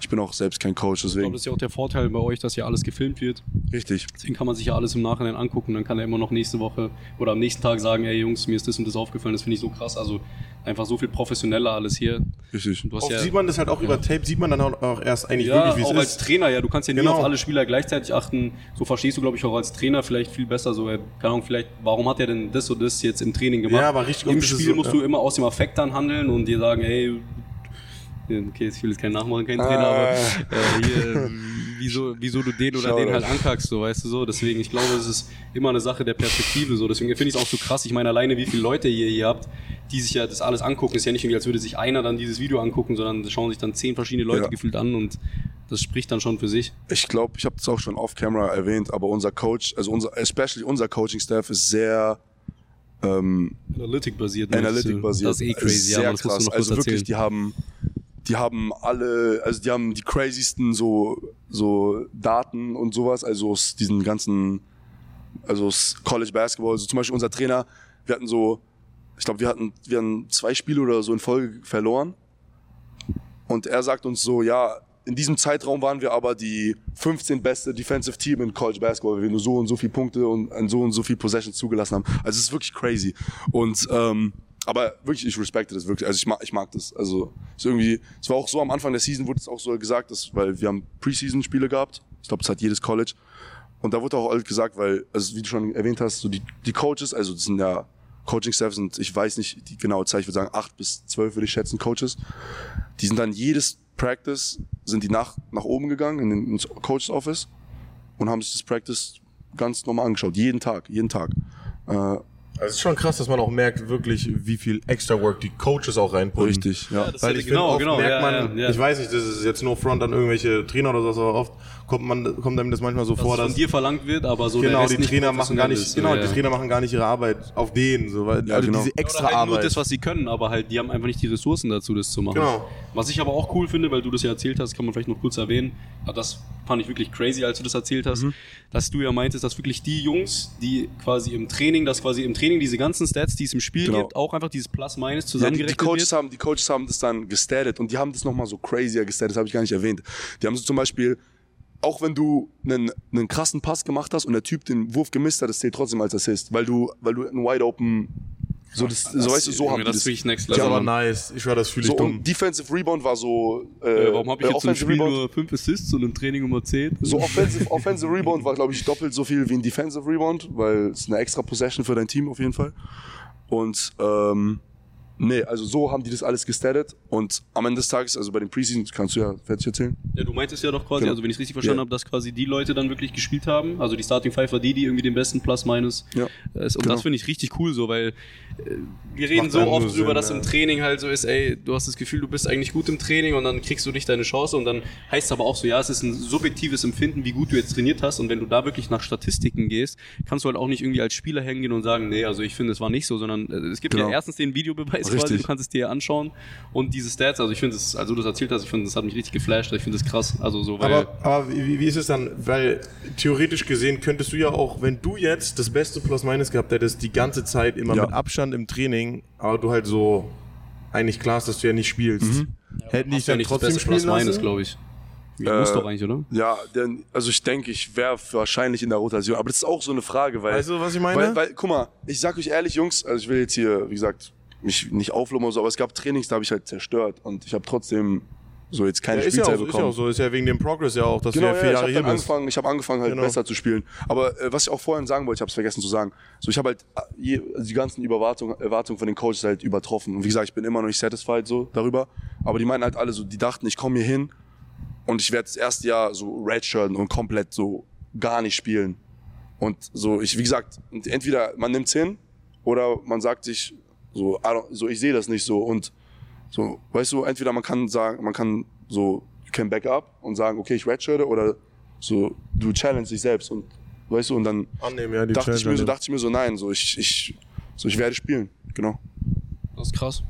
ich bin auch selbst kein Coach, Ich glaube, deswegen das ist ja auch der Vorteil bei euch, dass ja alles gefilmt wird. richtig. Deswegen kann man sich ja alles im Nachhinein angucken. Dann kann er immer noch nächste Woche oder am nächsten Tag sagen, ey Jungs, mir ist das und das aufgefallen. Das finde ich so krass. Also einfach so viel professioneller alles hier. Richtig. Du hast Oft ja, sieht man das halt auch über Tape, sieht man dann auch, auch erst eigentlich ja, wirklich, wie auch es als ist. Trainer, ja, du kannst ja nie Genau. auf alle Spieler gleichzeitig achten. So verstehst du, glaube ich, auch als Trainer vielleicht viel besser. So, ey, keine Ahnung, vielleicht, warum hat er denn das und das jetzt im Training gemacht? Ja, aber richtig Im Spiel so, musst ja. du immer aus dem Affekt dann handeln und dir sagen, ey, okay, ich will jetzt keinen nachmachen, keinen Trainer, Ah. aber äh, hier, wieso, wieso du den oder Schau den halt ankackst, so, weißt du so. Deswegen, ich glaube, es ist immer eine Sache der Perspektive, so. Deswegen finde ich es auch so krass. Ich meine, alleine wie viele Leute ihr hier habt, die sich ja das alles angucken, ist ja nicht irgendwie, als würde sich einer dann dieses Video angucken, sondern schauen sich dann zehn verschiedene Leute Ja. gefühlt an und das spricht dann schon für sich. Ich glaube, ich habe das auch schon off-camera erwähnt, aber unser Coach, also unser, especially unser Coaching-Staff ist sehr ähm, Analytic-basiert. ne? Analytic-basiert. Das ist eh crazy, Sehr ja, krass. also wirklich, die haben, die haben alle, also die haben die crazysten so, so Daten und sowas, also aus diesen ganzen, also aus College Basketball. Also zum Beispiel unser Trainer, wir hatten so, ich glaube, wir hatten, wir hatten zwei Spiele oder so in Folge verloren. Und er sagt uns so, ja, in diesem Zeitraum waren wir aber die 15 beste Defensive Team in College Basketball, weil wir nur so und so viele Punkte und so und so viel Possessions zugelassen haben. Also es ist wirklich crazy. Und ähm, aber wirklich, ich respekte das wirklich. Also ich mag, ich mag das. Also ist irgendwie, es war auch so am Anfang der Season wurde es auch so gesagt, dass, weil wir haben Preseason-Spiele gehabt. Ich glaube, das hat jedes College. Und da wurde auch halt gesagt, weil, also wie du schon erwähnt hast, so die, die Coaches, also das sind ja Coaching-Staff sind, ich weiß nicht die genaue Zahl, ich würde sagen acht bis zwölf würde ich schätzen, Coaches. Die sind dann jedes Practice, sind die nach, nach oben gegangen in den, ins Coaches Office und haben sich das Practice ganz normal angeschaut. Jeden Tag, jeden Tag. Äh, Also es ist schon krass, dass man auch merkt, wirklich, wie viel extra Work die Coaches auch reinpullen. richtig, ja. das- Weil ich Genau, finde, oft genau, merkt ja, man, ja, ja. ich weiß nicht, das ist jetzt nur Front an irgendwelche Trainer oder so, aber oft kommt man, kommt einem das manchmal so dass vor, es dass von dir verlangt wird, aber so der genau Rest die nicht Trainer machen gar nicht, ist. genau, ja, die. Trainer machen gar nicht ihre Arbeit auf denen, so, weil Ja, also genau. diese Oder extra halt Arbeit. nur das, was sie können, aber halt, die haben einfach nicht die Ressourcen dazu, das zu machen. Genau. Was ich aber auch cool finde, weil du das ja erzählt hast, kann man vielleicht noch kurz erwähnen, aber das fand ich wirklich crazy, als du das erzählt hast, Mhm. dass du ja meintest, dass wirklich die Jungs, die quasi im Training, dass quasi im Training diese ganzen Stats, die es im Spiel Genau. gibt, auch einfach dieses Plus-Minus Ja, die, zusammengerechnet die, Coaches wird. haben, die Coaches haben das dann gestattet und die haben das nochmal so crazier gestattet, das habe ich gar nicht erwähnt. Die haben so zum Beispiel, auch wenn du einen, einen krassen Pass gemacht hast und der Typ den Wurf gemisst hat, das zählt trotzdem als Assist, weil du, weil du einen Wide Open, so, das, so weißt du, so haben die das das. wirklich next Das level. aber Mann. nice. Ich schwör, das fühle ich So, dumm. und Defensive Rebound war so, äh, Äh, warum habe ich äh, jetzt im Spiel Rebound, nur 5 Assists und im Training immer 10? so Offensive, Offensive Rebound war, glaube ich, doppelt so viel wie ein Defensive Rebound, weil es eine extra Possession für dein Team auf jeden Fall. Und ähm, nee, also so haben die das alles gestattet und am Ende des Tages, also bei den Preseason, kannst du ja fertig erzählen. Ja, du meintest ja doch quasi, Genau. also wenn ich es richtig verstanden Ja. habe, dass quasi die Leute dann wirklich gespielt haben, also die Starting Five war die, die irgendwie den besten Plus-Minus Ja. ist. Und Genau. das finde ich richtig cool so, weil äh, wir reden Macht so oft nur drüber, Sinn, dass ja. im Training halt so ist, ey, du hast das Gefühl, du bist eigentlich gut im Training und dann kriegst du nicht deine Chance und dann heißt es aber auch so, ja, es ist ein subjektives Empfinden, wie gut du jetzt trainiert hast und wenn du da wirklich nach Statistiken gehst, kannst du halt auch nicht irgendwie als Spieler hingehen und sagen, nee, also ich finde, es war nicht so, sondern äh, es gibt Genau. ja erstens den Videobeweis quasi, Richtig. du kannst es dir anschauen und diese Stats, also ich finde es, also du das erzählt hast, ich finde, das hat mich richtig geflasht, ich finde das krass, also so, weil... Aber, aber wie, wie ist es dann? Weil theoretisch gesehen könntest du ja auch, wenn du jetzt das beste Plus-Minus gehabt hättest, die ganze Zeit immer Ja. mit Abstand im Training, aber du halt so eigentlich klar ist, dass du ja nicht spielst. Hätten die Hast ja dann nicht das trotzdem beste spielen Plus-Minus, glaube ich. Äh, Ja, muss doch eigentlich, oder? Ja, denn, also ich denke, ich wäre wahrscheinlich in der Rotation, aber das ist auch so eine Frage, weil, Weißt du, was ich meine? weil, weil, guck mal, ich sag euch ehrlich, Jungs, also ich will jetzt hier, wie gesagt, mich nicht aufloben oder so, aber es gab Trainings, da habe ich halt zerstört und ich habe trotzdem so jetzt keine ja, ist, ja Spielzeit auch, so, ist ja bekommen. auch so, ist ja wegen dem Progress ja auch, dass Genau, du ja vier ja, ich Jahre habe hier dann bist. angefangen, ich habe angefangen halt Genau. besser zu spielen. Aber äh, was ich auch vorhin sagen wollte, ich habe es vergessen zu sagen. So, ich habe halt äh, je, also die ganzen Überwartungen Erwartungen von den Coaches halt übertroffen. Und wie gesagt, ich bin immer noch nicht satisfied so darüber. Aber die meinten halt alle so, die dachten, ich komme hier hin und ich werde das erste Jahr so redshirten und komplett so gar nicht spielen. Und so, ich, wie gesagt, entweder man nimmt's hin oder man sagt sich so, so ich sehe das nicht so und so, weißt du, entweder man kann sagen, man kann so, you can back up und sagen, okay, ich redshirte oder so, du challenge dich selbst und, weißt du, und dann Annehmen, ja, die dachte ich mir so, dachte ich mir so, nein, so, ich, ich, so, ich werde spielen, genau. Das ist krass.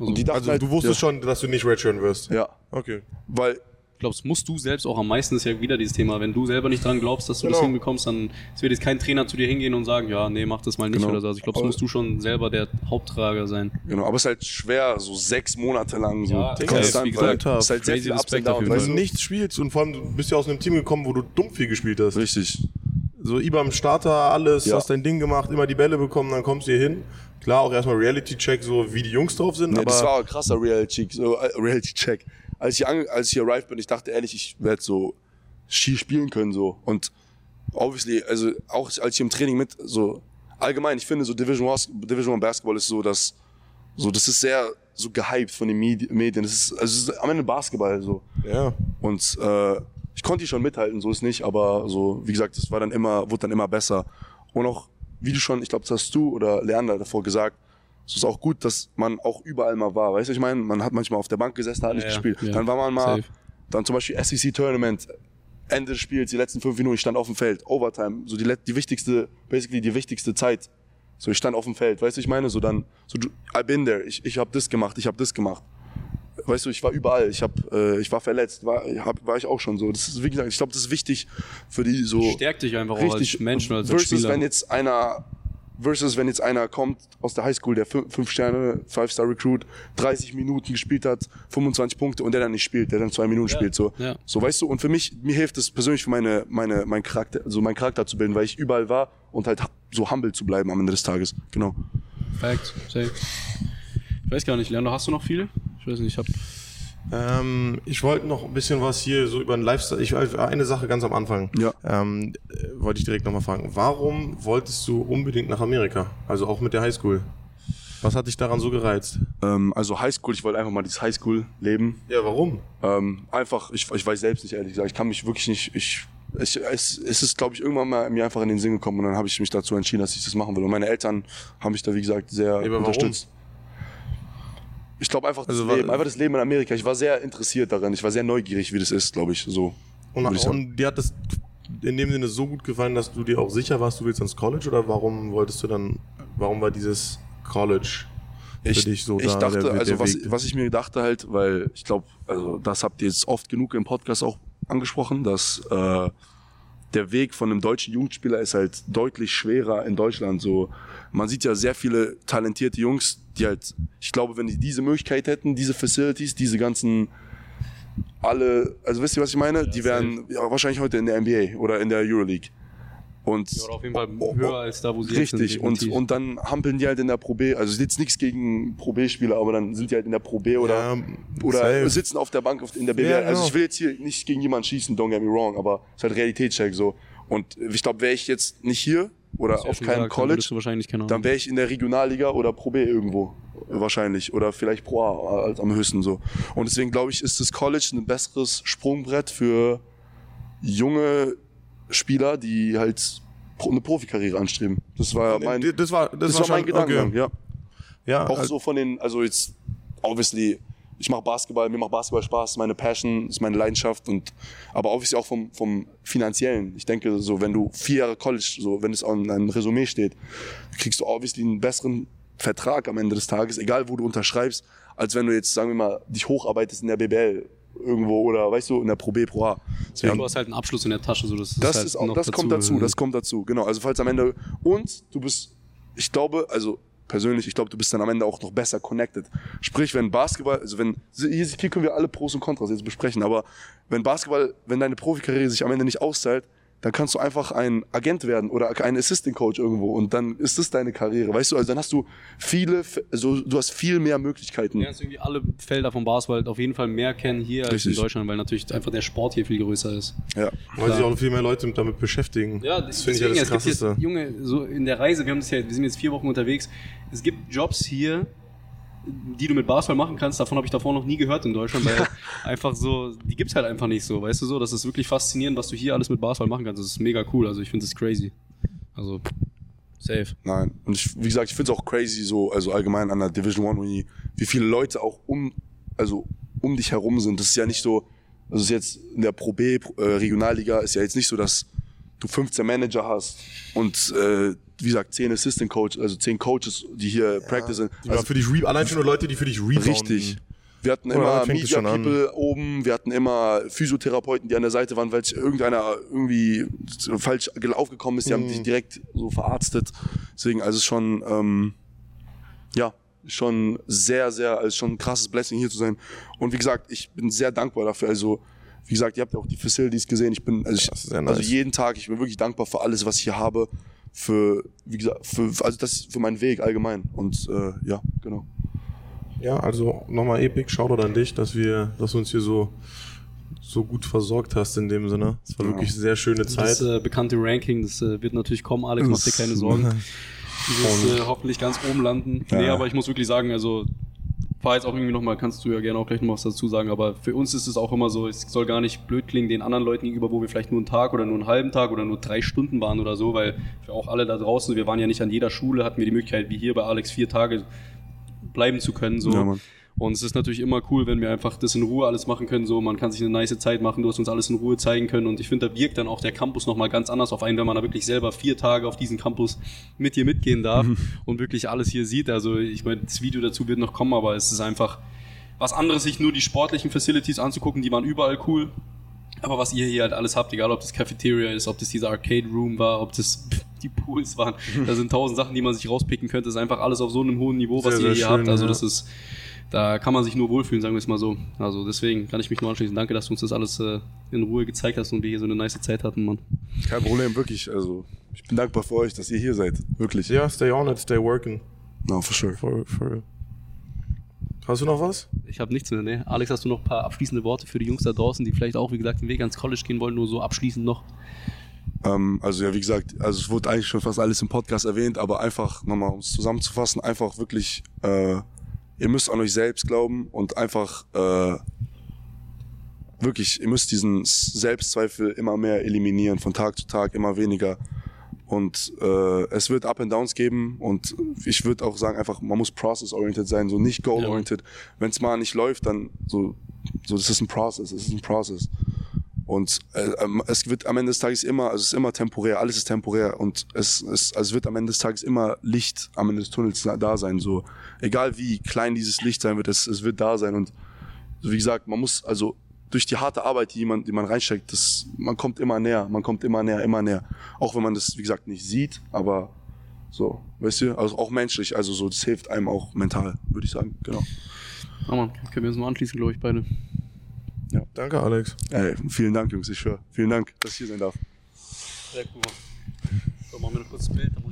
Also, Also halt, du wusstest ja, schon, dass du nicht redshirten wirst. Ja, Okay. weil glaubst, musst du selbst auch am meisten, ist ja wieder dieses Thema, wenn du selber nicht dran glaubst, dass du das Genau. hinbekommst, dann wird jetzt kein Trainer zu dir hingehen und sagen, ja, nee, mach das mal nicht Genau. oder so. Also ich glaube, das musst du schon selber der Haupttrager sein. Genau, aber es ist halt schwer, so sechs Monate lang so Ja, konstant, wie weil es ist halt sehr viel Ups auf Downs, Weil du du? nichts spielst und vor allem, du bist ja aus einem Team gekommen, wo du dumm viel gespielt hast. Richtig. So IBAM Starter, alles, Ja. hast dein Ding gemacht, immer die Bälle bekommen, dann kommst du hier hin. Klar, auch erstmal Reality-Check, so wie die Jungs drauf sind, Nee, aber das war ein krasser Reality-Check. So, äh, Reality-Check. Als ich, ange als ich hier arrived bin, ich dachte ehrlich, ich werde so Ski spielen können. so Und obviously, also auch als ich im Training mit, so allgemein, ich finde so Division One, Division One Basketball ist so, dass so das ist sehr so gehypt von den Medi- Medien. Das ist, also es ist am Ende Basketball so. ja. Und äh, ich konnte die schon mithalten, so ist nicht, aber so, wie gesagt, es war dann immer, wurde dann immer besser. Und auch, wie du schon, ich glaube, das hast du oder Leander davor gesagt, es ist auch gut, dass man auch überall mal war. Weißt du, ich meine, man hat manchmal auf der Bank gesessen, hat nicht Ja, gespielt. ja. Dann war man mal, Safe. dann zum Beispiel SEC Tournament, Ende des Spiels, die letzten fünf Minuten, ich stand auf dem Feld, Overtime, so die, die wichtigste, basically die wichtigste Zeit. So, ich stand auf dem Feld, weißt du, ich meine, so dann, so, du- I been there, ich, ich habe das gemacht, ich habe das gemacht weißt du, ich war überall. Ich hab, äh, ich war verletzt, war, hab, war ich auch schon so. Das ist wie gesagt, ich glaube, das ist wichtig für die so Stärkt dich einfach auch als Mensch und als versus Spieler. wenn jetzt einer versus wenn jetzt einer kommt aus der Highschool, der fün- fünf Sterne, Five Star Recruit, 30 Minuten gespielt hat, 25 Punkte und der dann nicht spielt, der dann zwei Minuten spielt so. ja. So weißt du und für mich mir hilft es persönlich für meine meine mein Charakter, also meinen Charakter zu bilden, weil ich überall war und halt so humble zu bleiben am Ende des Tages. Genau. Fact, safe. Ich weiß gar nicht, Leander, hast du noch viele? Ich weiß nicht, ich hab. Ähm, ich wollte noch ein bisschen was hier so über den Lifestyle. Ich eine Sache ganz am Anfang. Ja. Ähm, äh, wollte ich direkt nochmal fragen. Warum wolltest du unbedingt nach Amerika? Also auch mit der Highschool. Was hat dich daran so gereizt? Ähm, also Highschool, ich wollte einfach mal dieses Highschool leben. Ja, warum? Ähm, einfach, ich, ich weiß selbst nicht, ehrlich gesagt. Ich kann mich wirklich nicht, ich, ich es, es ist, glaube ich, irgendwann mal mir einfach in den Sinn gekommen und dann habe ich mich dazu entschieden, dass ich das machen will. Und meine Eltern haben mich da, wie gesagt, sehr aber warum? Ich glaube einfach das Also, Leben, einfach das Leben in Amerika. Ich war sehr interessiert daran. Ich war sehr neugierig, wie das ist, glaube ich, so. Und, ich und dir hat das in dem Sinne so gut gefallen, dass du dir auch sicher warst, du willst ans College oder warum wolltest du dann, warum war dieses College für ich, dich so ich da? dachte, der- der also was, was ich mir dachte halt, weil ich glaube, also das habt ihr jetzt oft genug im Podcast auch angesprochen, dass äh, der Weg von einem deutschen Jugendspieler ist halt deutlich schwerer in Deutschland. So, man sieht ja sehr viele talentierte Jungs, die halt, ich glaube, wenn die diese Möglichkeit hätten, diese Facilities, diese ganzen alle, also wisst ihr, was ich meine? die wären ja, wahrscheinlich heute in der NBA oder in der Euroleague. Und Oder auf jeden Fall höher als da, wo sie jetzt sind. Richtig, und, und dann hampeln die halt in der Pro B. Also jetzt nichts gegen Pro B-Spieler, aber dann sind die halt in der Pro B oder, Ja, oder safe. sitzen auf der Bank in der BBL. Ja, Also genau. ich will jetzt hier nicht gegen jemanden schießen, don't get me wrong, aber es ist halt Realitätscheck so. Und ich glaube, wäre ich jetzt nicht hier oder ja auf keinem gesagt, dann College, dann Ahnung. wäre ich in der Regionalliga oder Pro B irgendwo wahrscheinlich oder vielleicht Pro A als am höchsten so. Und deswegen glaube ich, ist das College ein besseres Sprungbrett für junge Spieler, die halt eine Profikarriere anstreben. Das war mein, das war, das, das war mein schon- Gedankengang, okay. ja. Ja, Auch äh, so von den, also jetzt, obviously, ich mache Basketball, mir macht Basketball Spaß, ist meine Passion, ist meine Leidenschaft und, aber obviously auch vom, vom finanziellen. Ich denke, so, wenn du vier Jahre College, so, wenn es an einem Resümee steht, kriegst du obviously einen besseren Vertrag am Ende des Tages, egal wo du unterschreibst, als wenn du jetzt, sagen wir mal, dich hocharbeitest in der BBL irgendwo oder, weißt du, in der Pro B, Pro A. Deswegen, du hast halt einen Abschluss in der Tasche, so das, das halt ist auch, noch das kommt dazu, das kommt dazu, genau. Also falls am Ende und du bist, ich glaube, also persönlich, ich glaube, du bist dann am Ende auch noch besser connected. Sprich, wenn Basketball, also wenn hier, hier können wir alle Pros und Kontras jetzt besprechen, aber wenn Basketball, wenn deine Profikarriere sich am Ende nicht auszahlt, dann kannst du einfach ein Agent werden oder ein Assistant Coach irgendwo und dann ist das deine Karriere, weißt du? Also dann hast du viele, also du hast viel mehr Möglichkeiten. Ja, dass irgendwie alle Felder vom Basketball auf jeden Fall mehr kennen hier als Richtig. in Deutschland, weil natürlich einfach der Sport hier viel größer ist. Ja. weil sich auch noch viel mehr Leute damit beschäftigen. Ja, das finde ich ja das es gibt jetzt, Krasseste. Junge, so in der Reise, wir haben das ja, wir sind jetzt vier Wochen unterwegs. Es gibt Jobs hier, die du mit Basketball machen kannst. Davon habe ich davor noch nie gehört in Deutschland, weil einfach so, die gibt's halt einfach nicht so, weißt du so. Das ist wirklich faszinierend, was du hier alles mit Basketball machen kannst. Das ist mega cool. Also ich finde das crazy. Also safe. Nein. Und ich, wie gesagt, ich finde es auch crazy, so, also allgemein an der Division One, wie, wie viele Leute auch um, also um dich herum sind. Das ist ja nicht so, also es ist jetzt in der Pro B, äh, Regionalliga, ist ja jetzt nicht so, dass du 15 Manager hast und äh, wie gesagt, 10 Assistant Coach, also 10 Coaches, die hier Practice sind. Ja, Also, für dich allein schon nur Leute, die für dich rebounden. richtig. Wir hatten immer es Media? People oben, wir hatten immer Physiotherapeuten, die an der Seite waren, weil sich irgendeiner irgendwie falsch aufgekommen ist, die haben Mhm. sich direkt so verarztet. Deswegen, also schon, ähm, ja, schon sehr, sehr, also schon ein krasses Blessing hier zu sein. Und wie gesagt, ich bin sehr dankbar dafür. Also, wie gesagt, ihr habt ja auch die Facilities gesehen. Ich bin, also, ich, also nice. jeden Tag, ich bin wirklich dankbar für alles, was ich hier habe. Für, wie gesagt, für, also das für meinen Weg allgemein. Und äh, ja, genau. Ja, also nochmal Epic, Shoutout an dich, dass wir, dass du uns hier so, so gut versorgt hast in dem Sinne. Es war Ja. wirklich eine sehr schöne Zeit. Das äh, bekannte Ranking, das äh, wird natürlich kommen, Alex, mach dir keine Sorgen. Du wirst äh, hoffentlich ganz oben landen. Ja. Nee, aber ich muss wirklich sagen, also war jetzt auch irgendwie nochmal, kannst du ja gerne auch gleich noch was dazu sagen, aber für uns ist es auch immer so, es soll gar nicht blöd klingen den anderen Leuten gegenüber, wo wir vielleicht nur einen Tag oder nur einen halben Tag oder nur drei Stunden waren oder so, weil wir auch alle da draußen, wir waren ja nicht an jeder Schule, hatten wir die Möglichkeit, wie hier bei Alex, vier Tage bleiben zu können. So. Ja. Und es ist natürlich immer cool, wenn wir einfach das in Ruhe alles machen können. So, man kann sich eine nice Zeit machen, du hast uns alles in Ruhe zeigen können. Und ich finde, da wirkt dann auch der Campus nochmal ganz anders auf einen, wenn man da wirklich selber vier Tage auf diesen Campus mit dir mitgehen darf und wirklich alles hier sieht. Also ich meine, das Video dazu wird noch kommen, aber es ist einfach was anderes, sich nur die sportlichen Facilities anzugucken, die waren überall cool. Aber was ihr hier halt alles habt, egal ob das Cafeteria ist, ob das dieser Arcade Room war, ob das die Pools waren, da sind tausend Sachen, die man sich rauspicken könnte. Das ist einfach alles auf so einem hohen Niveau, was Sehr, ihr sehr hier schön, habt. Also das ist, da kann man sich nur wohlfühlen, sagen wir es mal so. Also deswegen kann ich mich nur anschließen. Danke, dass du uns das alles äh, in Ruhe gezeigt hast und wir hier so eine nice Zeit hatten, Mann. Kein Problem, wirklich. Also, ich bin dankbar für euch, dass ihr hier seid. Wirklich. Ja, stay on it, stay working. No, for sure. For, for. Hast du noch was? Ich habe nichts mehr, ne? Alex, hast du noch ein paar abschließende Worte für die Jungs da draußen, die vielleicht auch, wie gesagt, den Weg ans College gehen wollen, nur so abschließend noch? Ähm, also ja, wie gesagt, also es wurde eigentlich schon fast alles im Podcast erwähnt, aber einfach nochmal, um es zusammenzufassen, einfach wirklich, äh, ihr müsst an euch selbst glauben und einfach äh, wirklich, ihr müsst diesen Selbstzweifel immer mehr eliminieren, von Tag zu Tag immer weniger. Und äh, es wird Up and Downs geben und ich würde auch sagen, einfach, man muss process-oriented sein, so nicht goal-oriented. Wenn es mal nicht läuft, dann so, so, das ist ein Process, es ist ein Process. Und äh, ähm, es wird am Ende des Tages immer, also es ist immer temporär, alles ist temporär und es, es, also es wird am Ende des Tages immer Licht am Ende des Tunnels da- sein. So, egal wie klein dieses Licht sein wird, es, es wird da sein. Und wie gesagt, man muss also durch die harte Arbeit, die man, die man reinsteckt, das, man kommt immer näher, man kommt immer näher, immer näher. Auch wenn man das, wie gesagt, nicht sieht, aber so, weißt du, also auch menschlich, also so, das hilft einem auch mental, würde ich sagen, genau. Ah, Mann, können wir uns mal anschließen, glaube ich, beide. Danke, Alex. Ey, vielen Dank, Jungs, ich schwör. Vielen Dank, dass ich hier sein darf. Sehr cool. So, machen wir noch kurz das Bild, dann muss ich